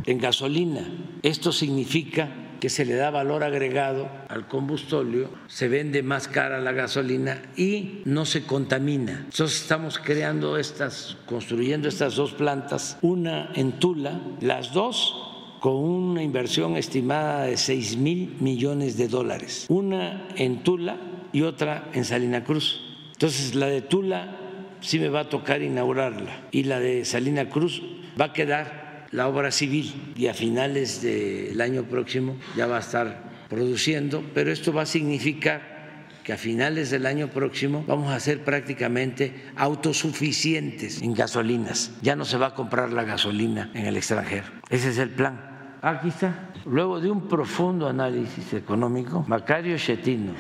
A: en gasolina. Esto significa que se le da valor agregado al combustóleo, se vende más cara la gasolina y no se contamina. Entonces estamos creando estas, construyendo estas dos plantas, una en Tula, las dos con una inversión estimada de 6 mil millones de dólares, una en Tula y otra en Salina Cruz. Entonces, la de Tula sí me va a tocar inaugurarla y la de Salina Cruz va a quedar la obra civil y a finales del año próximo ya va a estar produciendo, pero esto va a significar que a finales del año próximo vamos a ser prácticamente autosuficientes en gasolinas. Ya no se va a comprar la gasolina en el extranjero. Ese es el plan. Aquí está. Luego de un profundo análisis económico, Macario Chetino,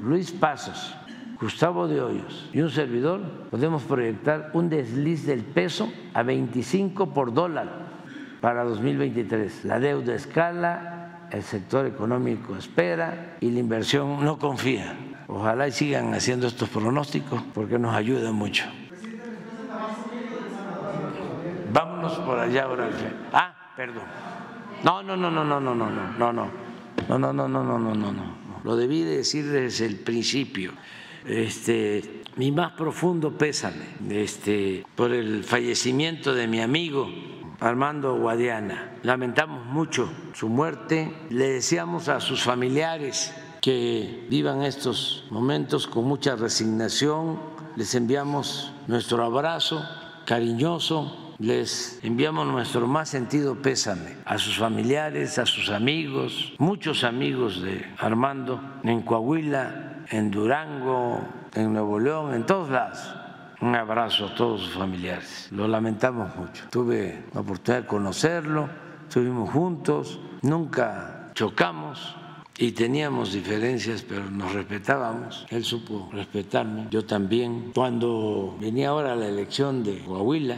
A: Luis Pasos, Gustavo de Hoyos y un servidor, podemos proyectar un desliz del peso a 25 por dólar para 2023. La deuda escala, el sector económico espera y la inversión no confía. Ojalá y sigan haciendo estos pronósticos porque nos ayudan mucho. Vámonos por allá ahora. Ah, perdón. No, no, no, no, no, no, no, no, no, no. No, no, no, no, no, no, no, no. Lo debí decir desde el principio. Este, mi más profundo pésame este, por el fallecimiento de mi amigo Armando Guadiana. Lamentamos mucho su muerte. Le deseamos a sus familiares que vivan estos momentos con mucha resignación. Les enviamos nuestro abrazo cariñoso, les enviamos nuestro más sentido pésame a sus familiares, a sus amigos, muchos amigos de Armando en Coahuila, en Durango, en Nuevo León, en todos lados. Un abrazo a todos sus familiares. Lo lamentamos mucho. Tuve la oportunidad de conocerlo, estuvimos juntos, nunca chocamos, y teníamos diferencias, pero nos respetábamos. Él supo respetarme, yo también. Cuando venía ahora la elección de Coahuila,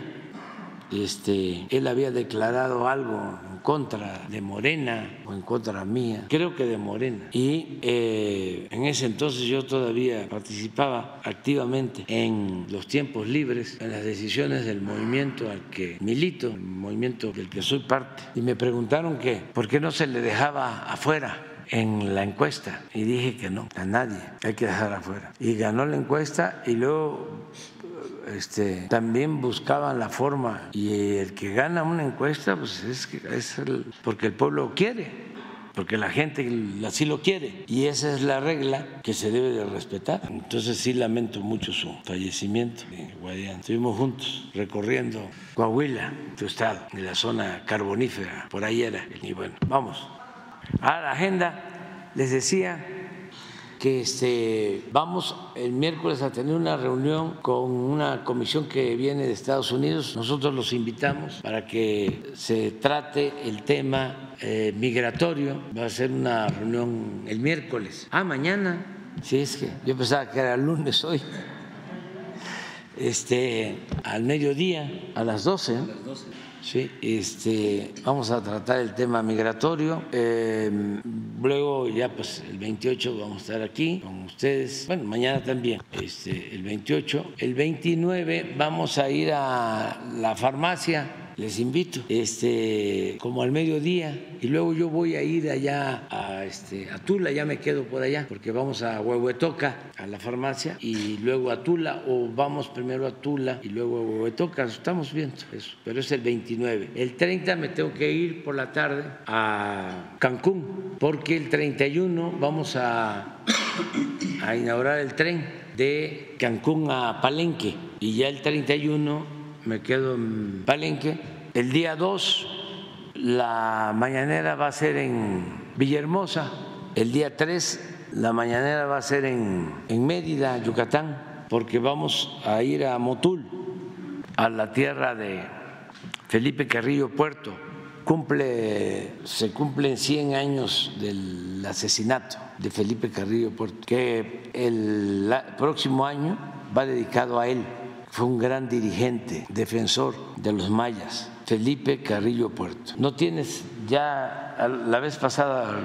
A: este, él había declarado algo en contra de Morena o en contra mía, creo que de Morena. Y eh, en ese entonces yo todavía participaba activamente en los tiempos libres, en las decisiones del movimiento al que milito, el movimiento del que soy parte. Y me preguntaron que, ¿por qué no se le dejaba afuera? en la encuesta y dije que no, a nadie hay que dejar afuera. Y ganó la encuesta y luego este, también buscaban la forma y el que gana una encuesta pues es, es porque el pueblo quiere. porque la gente así lo quiere y esa es la regla que se debe de respetar. Entonces sí lamento mucho su fallecimiento en Guadiana. Estuvimos juntos recorriendo Coahuila, tu estado, en la zona carbonífera, por ahí era. Y bueno, vamos. A la agenda les decía que este, vamos el miércoles a tener una reunión con una comisión que viene de Estados Unidos. Nosotros los invitamos para que se trate el tema eh, migratorio. Va a ser una reunión el miércoles. Ah, mañana. Sí, es que yo pensaba que era el lunes hoy. Este, al mediodía, a las 12. A las 12. Sí, este, vamos a tratar el tema migratorio. Eh, luego ya pues el 28 vamos a estar aquí con ustedes. Bueno, mañana también, este, el 28. El 29 vamos a ir a la farmacia les invito, este, como al mediodía, y luego yo voy a ir allá a, este, a Tula, ya me quedo por allá, porque vamos a Huehuetoca, a la farmacia, y luego a Tula, o vamos primero a Tula y luego a Huehuetoca, estamos viendo eso, pero es el 29. El 30 me tengo que ir por la tarde a Cancún, porque el 31 vamos a, a inaugurar el tren de Cancún a Palenque, y ya el 31 me quedo en Palenque. El día 2 la mañanera va a ser en Villahermosa. El día 3 la mañanera va a ser en, en Mérida, Yucatán, porque vamos a ir a Motul, a la tierra de Felipe Carrillo Puerto. Cumple, se cumplen 100 años del asesinato de Felipe Carrillo Puerto, que el próximo año va dedicado a él fue un gran dirigente, defensor de los mayas, Felipe Carrillo Puerto. No tienes ya la vez pasada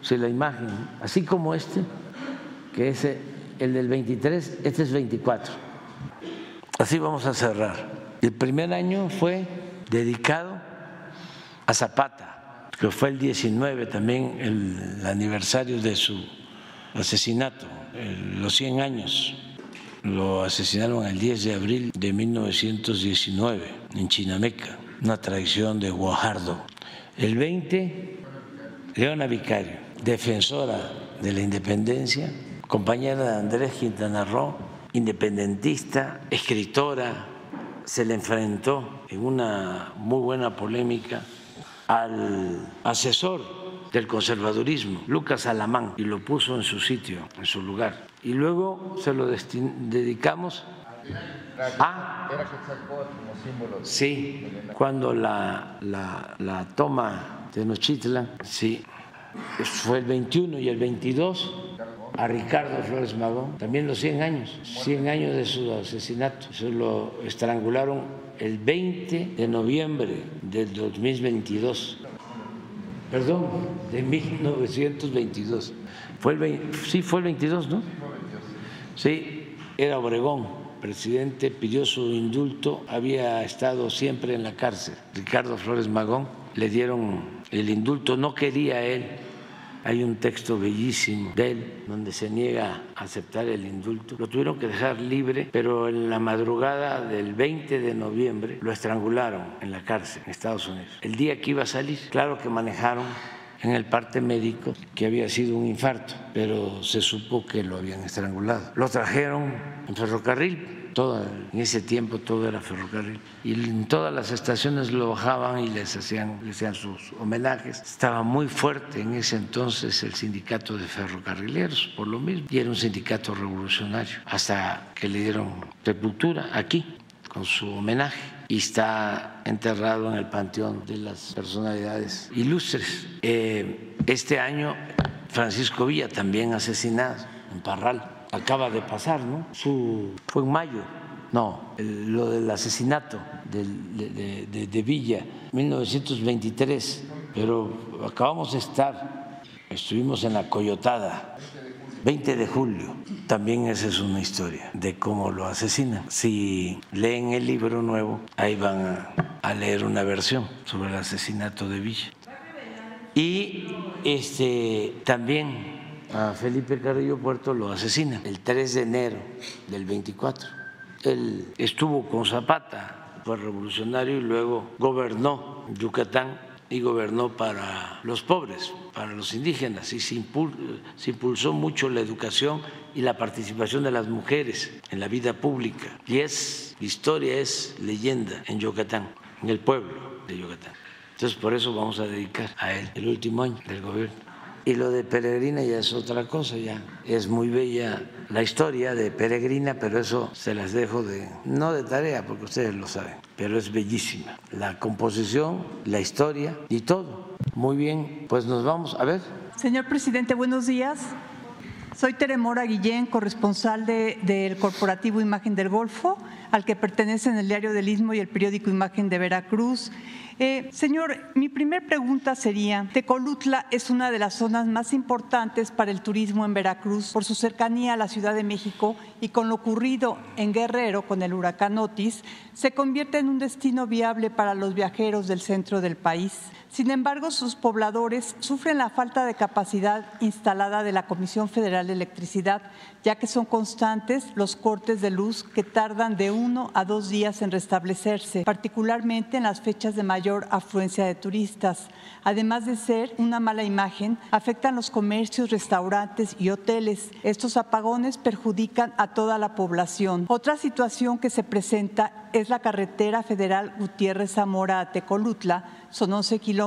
A: si la imagen, así como este, que es el del 23, este es 24. Así vamos a cerrar. El primer año fue dedicado a Zapata, que fue el 19 también el aniversario de su asesinato, los 100 años lo asesinaron el 10 de abril de 1919 en Chinameca, una traición de Guajardo. El 20, Leona Vicario, defensora de la independencia, compañera de Andrés Quintana Roo, independentista, escritora, se le enfrentó en una muy buena polémica al asesor del conservadurismo, Lucas Alamán, y lo puso en su sitio, en su lugar. Y luego se lo dedicamos a... Sí, cuando la, la, la toma de Nochitla, sí, fue el 21 y el 22 a Ricardo Flores Magón, también los 100 años, 100 años de su asesinato. Se lo estrangularon el 20 de noviembre del 2022 perdón, de 1922. Fue el sí, fue el 22, ¿no? Sí, era Obregón, presidente, pidió su indulto, había estado siempre en la cárcel. Ricardo Flores Magón le dieron el indulto, no quería él hay un texto bellísimo de él donde se niega a aceptar el indulto. Lo tuvieron que dejar libre, pero en la madrugada del 20 de noviembre lo estrangularon en la cárcel en Estados Unidos. El día que iba a salir, claro que manejaron en el parte médico que había sido un infarto, pero se supo que lo habían estrangulado. Lo trajeron en ferrocarril en ese tiempo todo era ferrocarril. Y en todas las estaciones lo bajaban y les hacían, les hacían sus homenajes. Estaba muy fuerte en ese entonces el sindicato de ferrocarrileros, por lo mismo, y era un sindicato revolucionario, hasta que le dieron sepultura aquí, con su homenaje y está enterrado en el panteón de las personalidades ilustres. Eh, este año Francisco Villa también asesinado en Parral acaba de pasar, ¿no? Su, fue en mayo, no, lo del asesinato de, de, de, Villa, 1923, pero acabamos de estar, estuvimos en la Coyotada, 20 de julio, también esa es una historia de cómo lo asesinan. Si leen el libro nuevo, ahí van a, a leer una versión sobre el asesinato de Villa. Y este, también a Felipe Carrillo Puerto lo asesina el 3 de enero del 24. Él estuvo con Zapata, fue revolucionario y luego gobernó Yucatán y gobernó para los pobres, para los indígenas, y se, impulsó mucho la educación y la participación de las mujeres en la vida pública. Y es, historia es leyenda en Yucatán, en el pueblo de Yucatán. Entonces, por eso vamos a dedicar a él el último año del gobierno. Y lo de Peregrina ya es otra cosa, ya es muy bella la historia de Peregrina, pero eso se las dejo de, no de tarea, porque ustedes lo saben, pero es bellísima. La composición, la historia y todo. Muy bien, pues nos vamos a ver.
N: Señor presidente, buenos días. Soy Teremora Guillén, corresponsal del Corporativo Imagen del Golfo, al que pertenecen el Diario del Istmo y el periódico Imagen de Veracruz. Eh, señor, mi primera pregunta sería, Tecolutla es una de las zonas más importantes para el turismo en Veracruz por su cercanía a la Ciudad de México y con lo ocurrido en Guerrero con el huracán Otis, se convierte en un destino viable para los viajeros del centro del país. Sin embargo, sus pobladores sufren la falta de capacidad instalada de la Comisión Federal de Electricidad, ya que son constantes los cortes de luz que tardan de uno a dos días en restablecerse, particularmente en las fechas de mayor afluencia de turistas. Además de ser una mala imagen, afectan los comercios, restaurantes y hoteles. Estos apagones perjudican a toda la población. Otra situación que se presenta es la carretera federal Gutiérrez Zamora a Tecolutla, son 11 kilómetros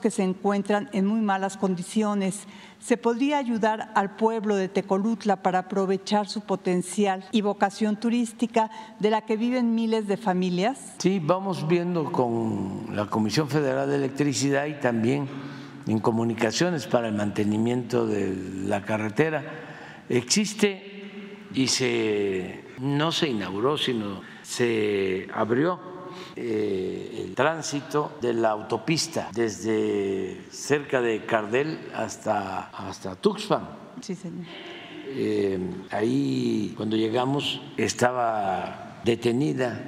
N: que se encuentran en muy malas condiciones. ¿Se podría ayudar al pueblo de Tecolutla para aprovechar su potencial y vocación turística de la que viven miles de familias?
A: Sí, vamos viendo con la Comisión Federal de Electricidad y también en comunicaciones para el mantenimiento de la carretera. Existe y se no se inauguró, sino se abrió eh, el tránsito de la autopista desde cerca de Cardel hasta, hasta Tuxpan.
N: Sí, señor.
A: Eh, ahí cuando llegamos estaba detenida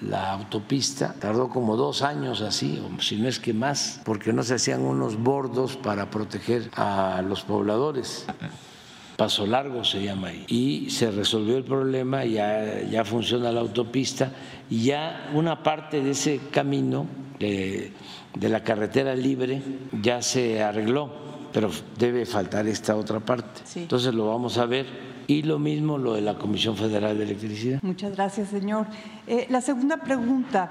A: la autopista, tardó como dos años así, o si no es que más, porque no se hacían unos bordos para proteger a los pobladores. Paso Largo se llama ahí. Y se resolvió el problema, ya, ya funciona la autopista y ya una parte de ese camino de, la carretera libre ya se arregló, pero debe faltar esta otra parte. Entonces lo vamos a ver y lo mismo lo de la Comisión Federal de Electricidad.
N: Muchas gracias, señor. Eh, la segunda pregunta.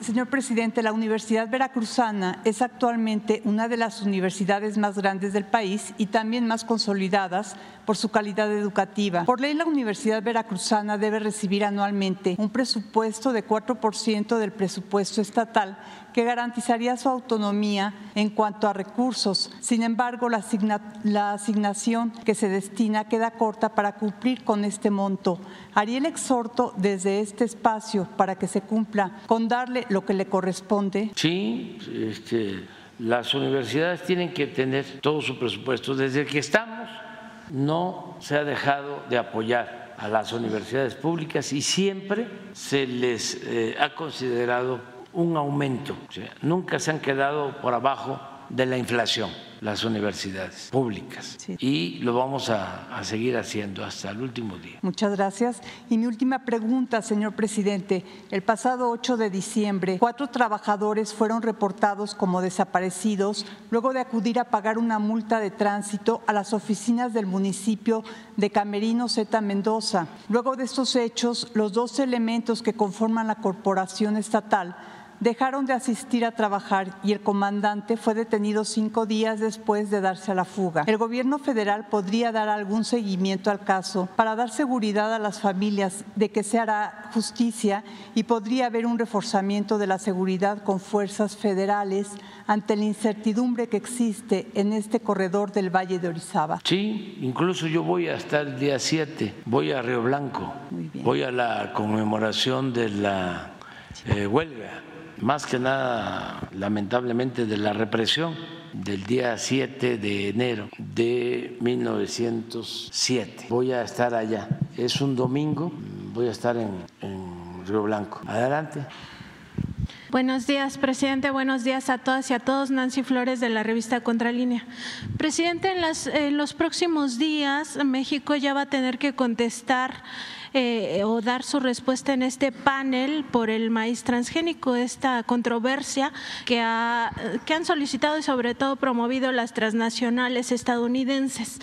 N: Señor presidente, la Universidad Veracruzana es actualmente una de las universidades más grandes del país y también más consolidadas por su calidad educativa. Por ley, la Universidad Veracruzana debe recibir anualmente un presupuesto de 4% del presupuesto estatal que garantizaría su autonomía en cuanto a recursos. Sin embargo, la, asignación que se destina queda corta para cumplir con este monto. Haría el exhorto desde este espacio para que se cumpla con darle lo que le corresponde.
A: Sí, este, las universidades tienen que tener todo su presupuesto. Desde que estamos no se ha dejado de apoyar a las universidades públicas y siempre se les eh, ha considerado un aumento, nunca se han quedado por abajo de la inflación las universidades públicas y lo vamos a, a, seguir haciendo hasta el último día.
N: Muchas gracias. Y mi última pregunta, señor presidente. El pasado 8 de diciembre, cuatro trabajadores fueron reportados como desaparecidos luego de acudir a pagar una multa de tránsito a las oficinas del municipio de Camerino Z Mendoza. Luego de estos hechos, los dos elementos que conforman la corporación estatal dejaron de asistir a trabajar y el comandante fue detenido cinco días después de darse a la fuga. El gobierno federal podría dar algún seguimiento al caso para dar seguridad a las familias de que se hará justicia y podría haber un reforzamiento de la seguridad con fuerzas federales ante la incertidumbre que existe en este corredor del Valle de Orizaba.
A: Sí, incluso yo voy hasta el día 7, voy a Río Blanco, voy a la conmemoración de la eh, huelga más que nada lamentablemente de la represión del día 7 de enero de 1907. Voy a estar allá. Es un domingo, voy a estar en, Río Blanco. Adelante.
O: Buenos días, presidente. Buenos días a todas y a todos. Nancy Flores de la revista Contralínea. Presidente, en, en los próximos días México ya va a tener que contestar eh, o dar su respuesta en este panel por el maíz transgénico, esta controversia que, ha, que han solicitado y sobre todo promovido las transnacionales estadounidenses.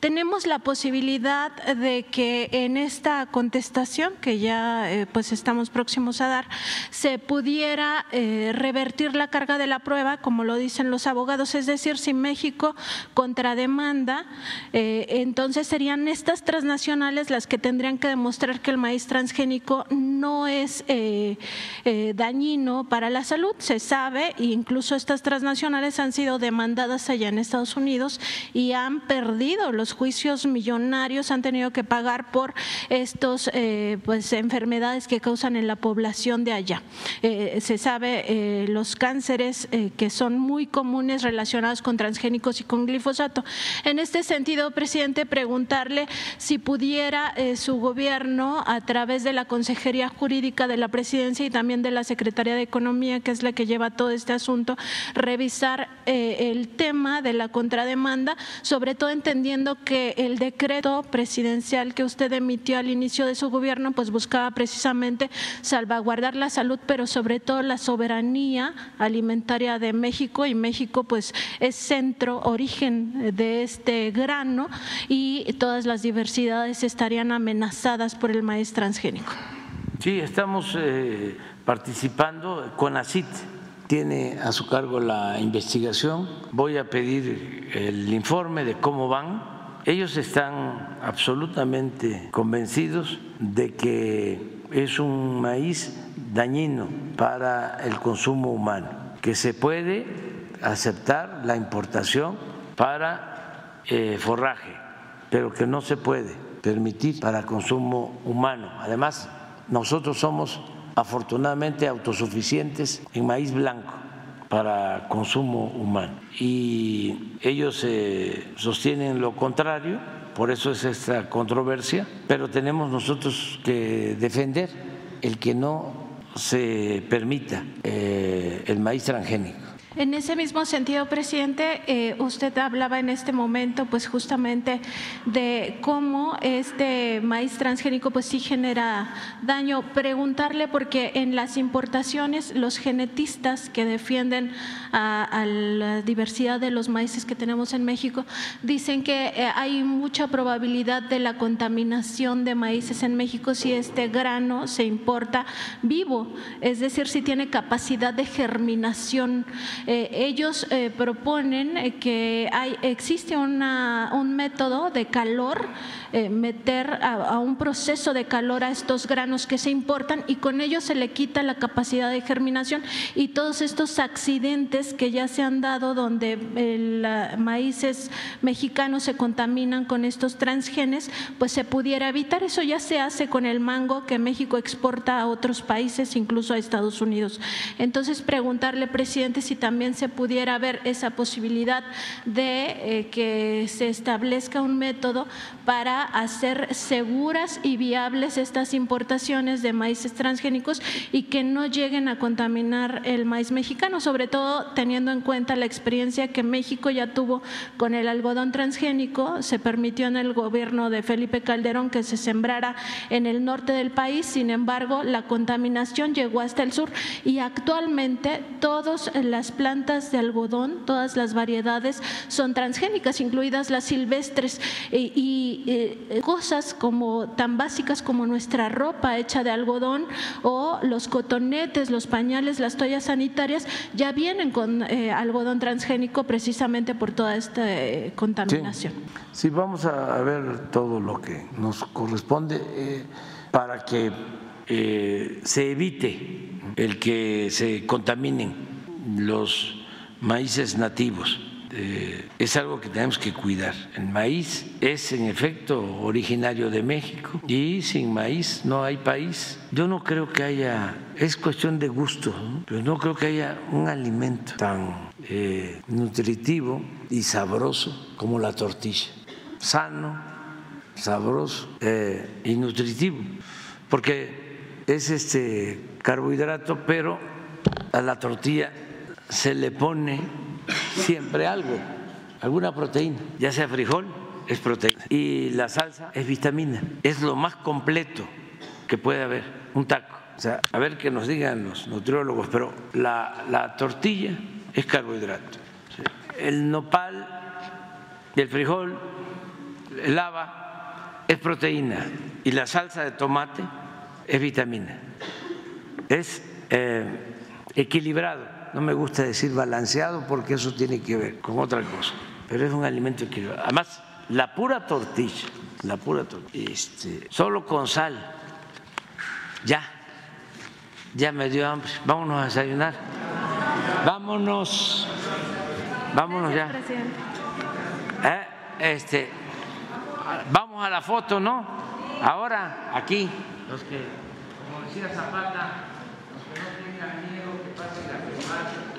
O: Tenemos la posibilidad de que en esta contestación, que ya eh, pues estamos próximos a dar, se pudiera eh, revertir la carga de la prueba, como lo dicen los abogados, es decir, si México contrademanda, eh, entonces serían estas transnacionales las que tendrían que demostrar que el maíz transgénico no es eh, dañino para la salud. Se sabe, e incluso estas transnacionales han sido demandadas allá en Estados Unidos y han perdido los juicios millonarios, han tenido que pagar por estos pues enfermedades que causan en la población de allá. se sabe los cánceres que son muy comunes relacionados con transgénicos y con glifosato. En este sentido, presidente, preguntarle si pudiera eh, su gobierno, a través de la Consejería Jurídica de la Presidencia y también de la Secretaría de Economía, que es la que lleva todo este asunto, revisar eh, el tema de la contrademanda, sobre todo entendiendo que el decreto presidencial que usted emitió al inicio de su gobierno, pues buscaba precisamente salvaguardar la salud, pero sobre todo la soberanía alimentaria de México y México pues es centro, origen de este grano y todas las diversidades estarían amenazadas por el maíz transgénico.
A: Sí, estamos eh, participando con ACIT tiene a su cargo la investigación. Voy a pedir el informe de cómo van. Ellos están absolutamente convencidos de que es un maíz dañino para el consumo humano, que se puede aceptar la importación para eh, forraje, pero que no se puede permitir para consumo humano. Además, nosotros somos afortunadamente autosuficientes en maíz blanco para consumo humano y ellos eh, sostienen lo contrario, por eso es esta controversia, pero tenemos nosotros que defender el que no se permita eh, el maíz transgénico
O: en ese mismo sentido, presidente, eh, usted hablaba en este momento, pues justamente de cómo este maíz transgénico, pues sí genera daño. Preguntarle porque en las importaciones los genetistas que defienden a, la diversidad de los maíces que tenemos en México dicen que eh, hay mucha probabilidad de la contaminación de maíces en México si este grano se importa vivo, es decir, si tiene capacidad de germinación. Eh, ellos eh, proponen eh, que hay, existe un método de calor, meter a, un proceso de calor a estos granos que se importan y con ello se le quita la capacidad de germinación y todos estos accidentes que ya se han dado donde maíces mexicanos se contaminan con estos transgenes, pues se pudiera evitar. Eso ya se hace con el mango que México exporta a otros países, incluso a Estados Unidos. Entonces, preguntarle, presidente, si también también se pudiera ver esa posibilidad de eh, que se establezca un método para hacer seguras y viables estas importaciones de maíces transgénicos y que no lleguen a contaminar el maíz mexicano, sobre todo teniendo en cuenta la experiencia que México ya tuvo con el algodón transgénico. Se permitió en el gobierno de Felipe Calderón que se sembrara en el norte del país, sin embargo, la contaminación llegó hasta el sur y actualmente todas las plantas de algodón, todas las variedades son transgénicas, incluidas las silvestres y, eh, cosas como tan básicas como nuestra ropa hecha de algodón o los cotonetes, los pañales, las toallas sanitarias ya vienen con eh, algodón transgénico precisamente por toda esta eh, contaminación.
A: Sí. vamos a ver todo lo que nos corresponde para que se evite el que se contaminen los maíces nativos. Eh, es algo que tenemos que cuidar. El maíz es en efecto originario de México y sin maíz no hay país. Yo no creo que haya, es cuestión de gusto, pero no creo que haya un alimento tan eh, nutritivo y sabroso como la tortilla. Sano, sabroso eh, y nutritivo, porque es este carbohidrato, pero a la tortilla se le pone siempre algo, alguna proteína, ya sea frijol, es proteína, Y la salsa es vitamina, es lo más completo que puede haber, un taco. O sea, a ver que nos digan los nutriólogos, pero la, la tortilla es carbohidrato. El nopal el frijol, el lava, es proteína. Y la salsa de tomate es vitamina. Es eh, equilibrado. No me gusta decir balanceado porque eso tiene que ver con otra cosa. Pero es un alimento equilibrado. Además, la pura tortilla, la pura tortilla, este, solo con sal, ya, ya me dio hambre. Vámonos a desayunar. Vámonos. Vámonos ya. Eh, este, vamos a la foto, ¿no? Ahora, aquí, los que, como decía Zapata, los que no tengan miedo, que pasen a firmar.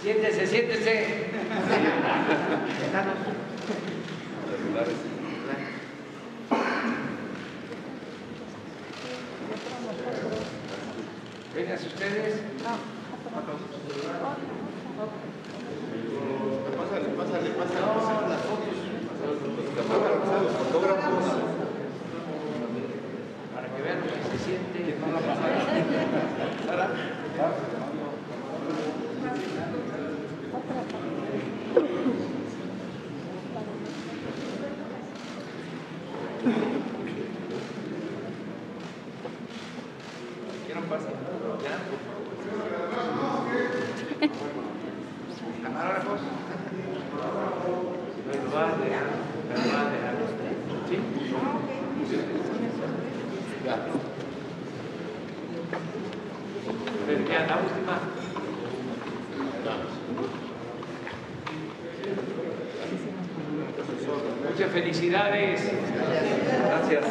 A: Siéntese, siéntese. Vengan ustedes. Pásale, pásale, pásale. No, las fotos. Los fotógrafos. Para que vean lo que se siente. Sara. ¿Quieren pasar? ¿Ya? ¿Camarógrafos? ¿Me lo vas a dejar? ¿Me lo vas a dejar? ¿Sí? Ya. Pero ya, la última. Muchas felicidades. Gracias.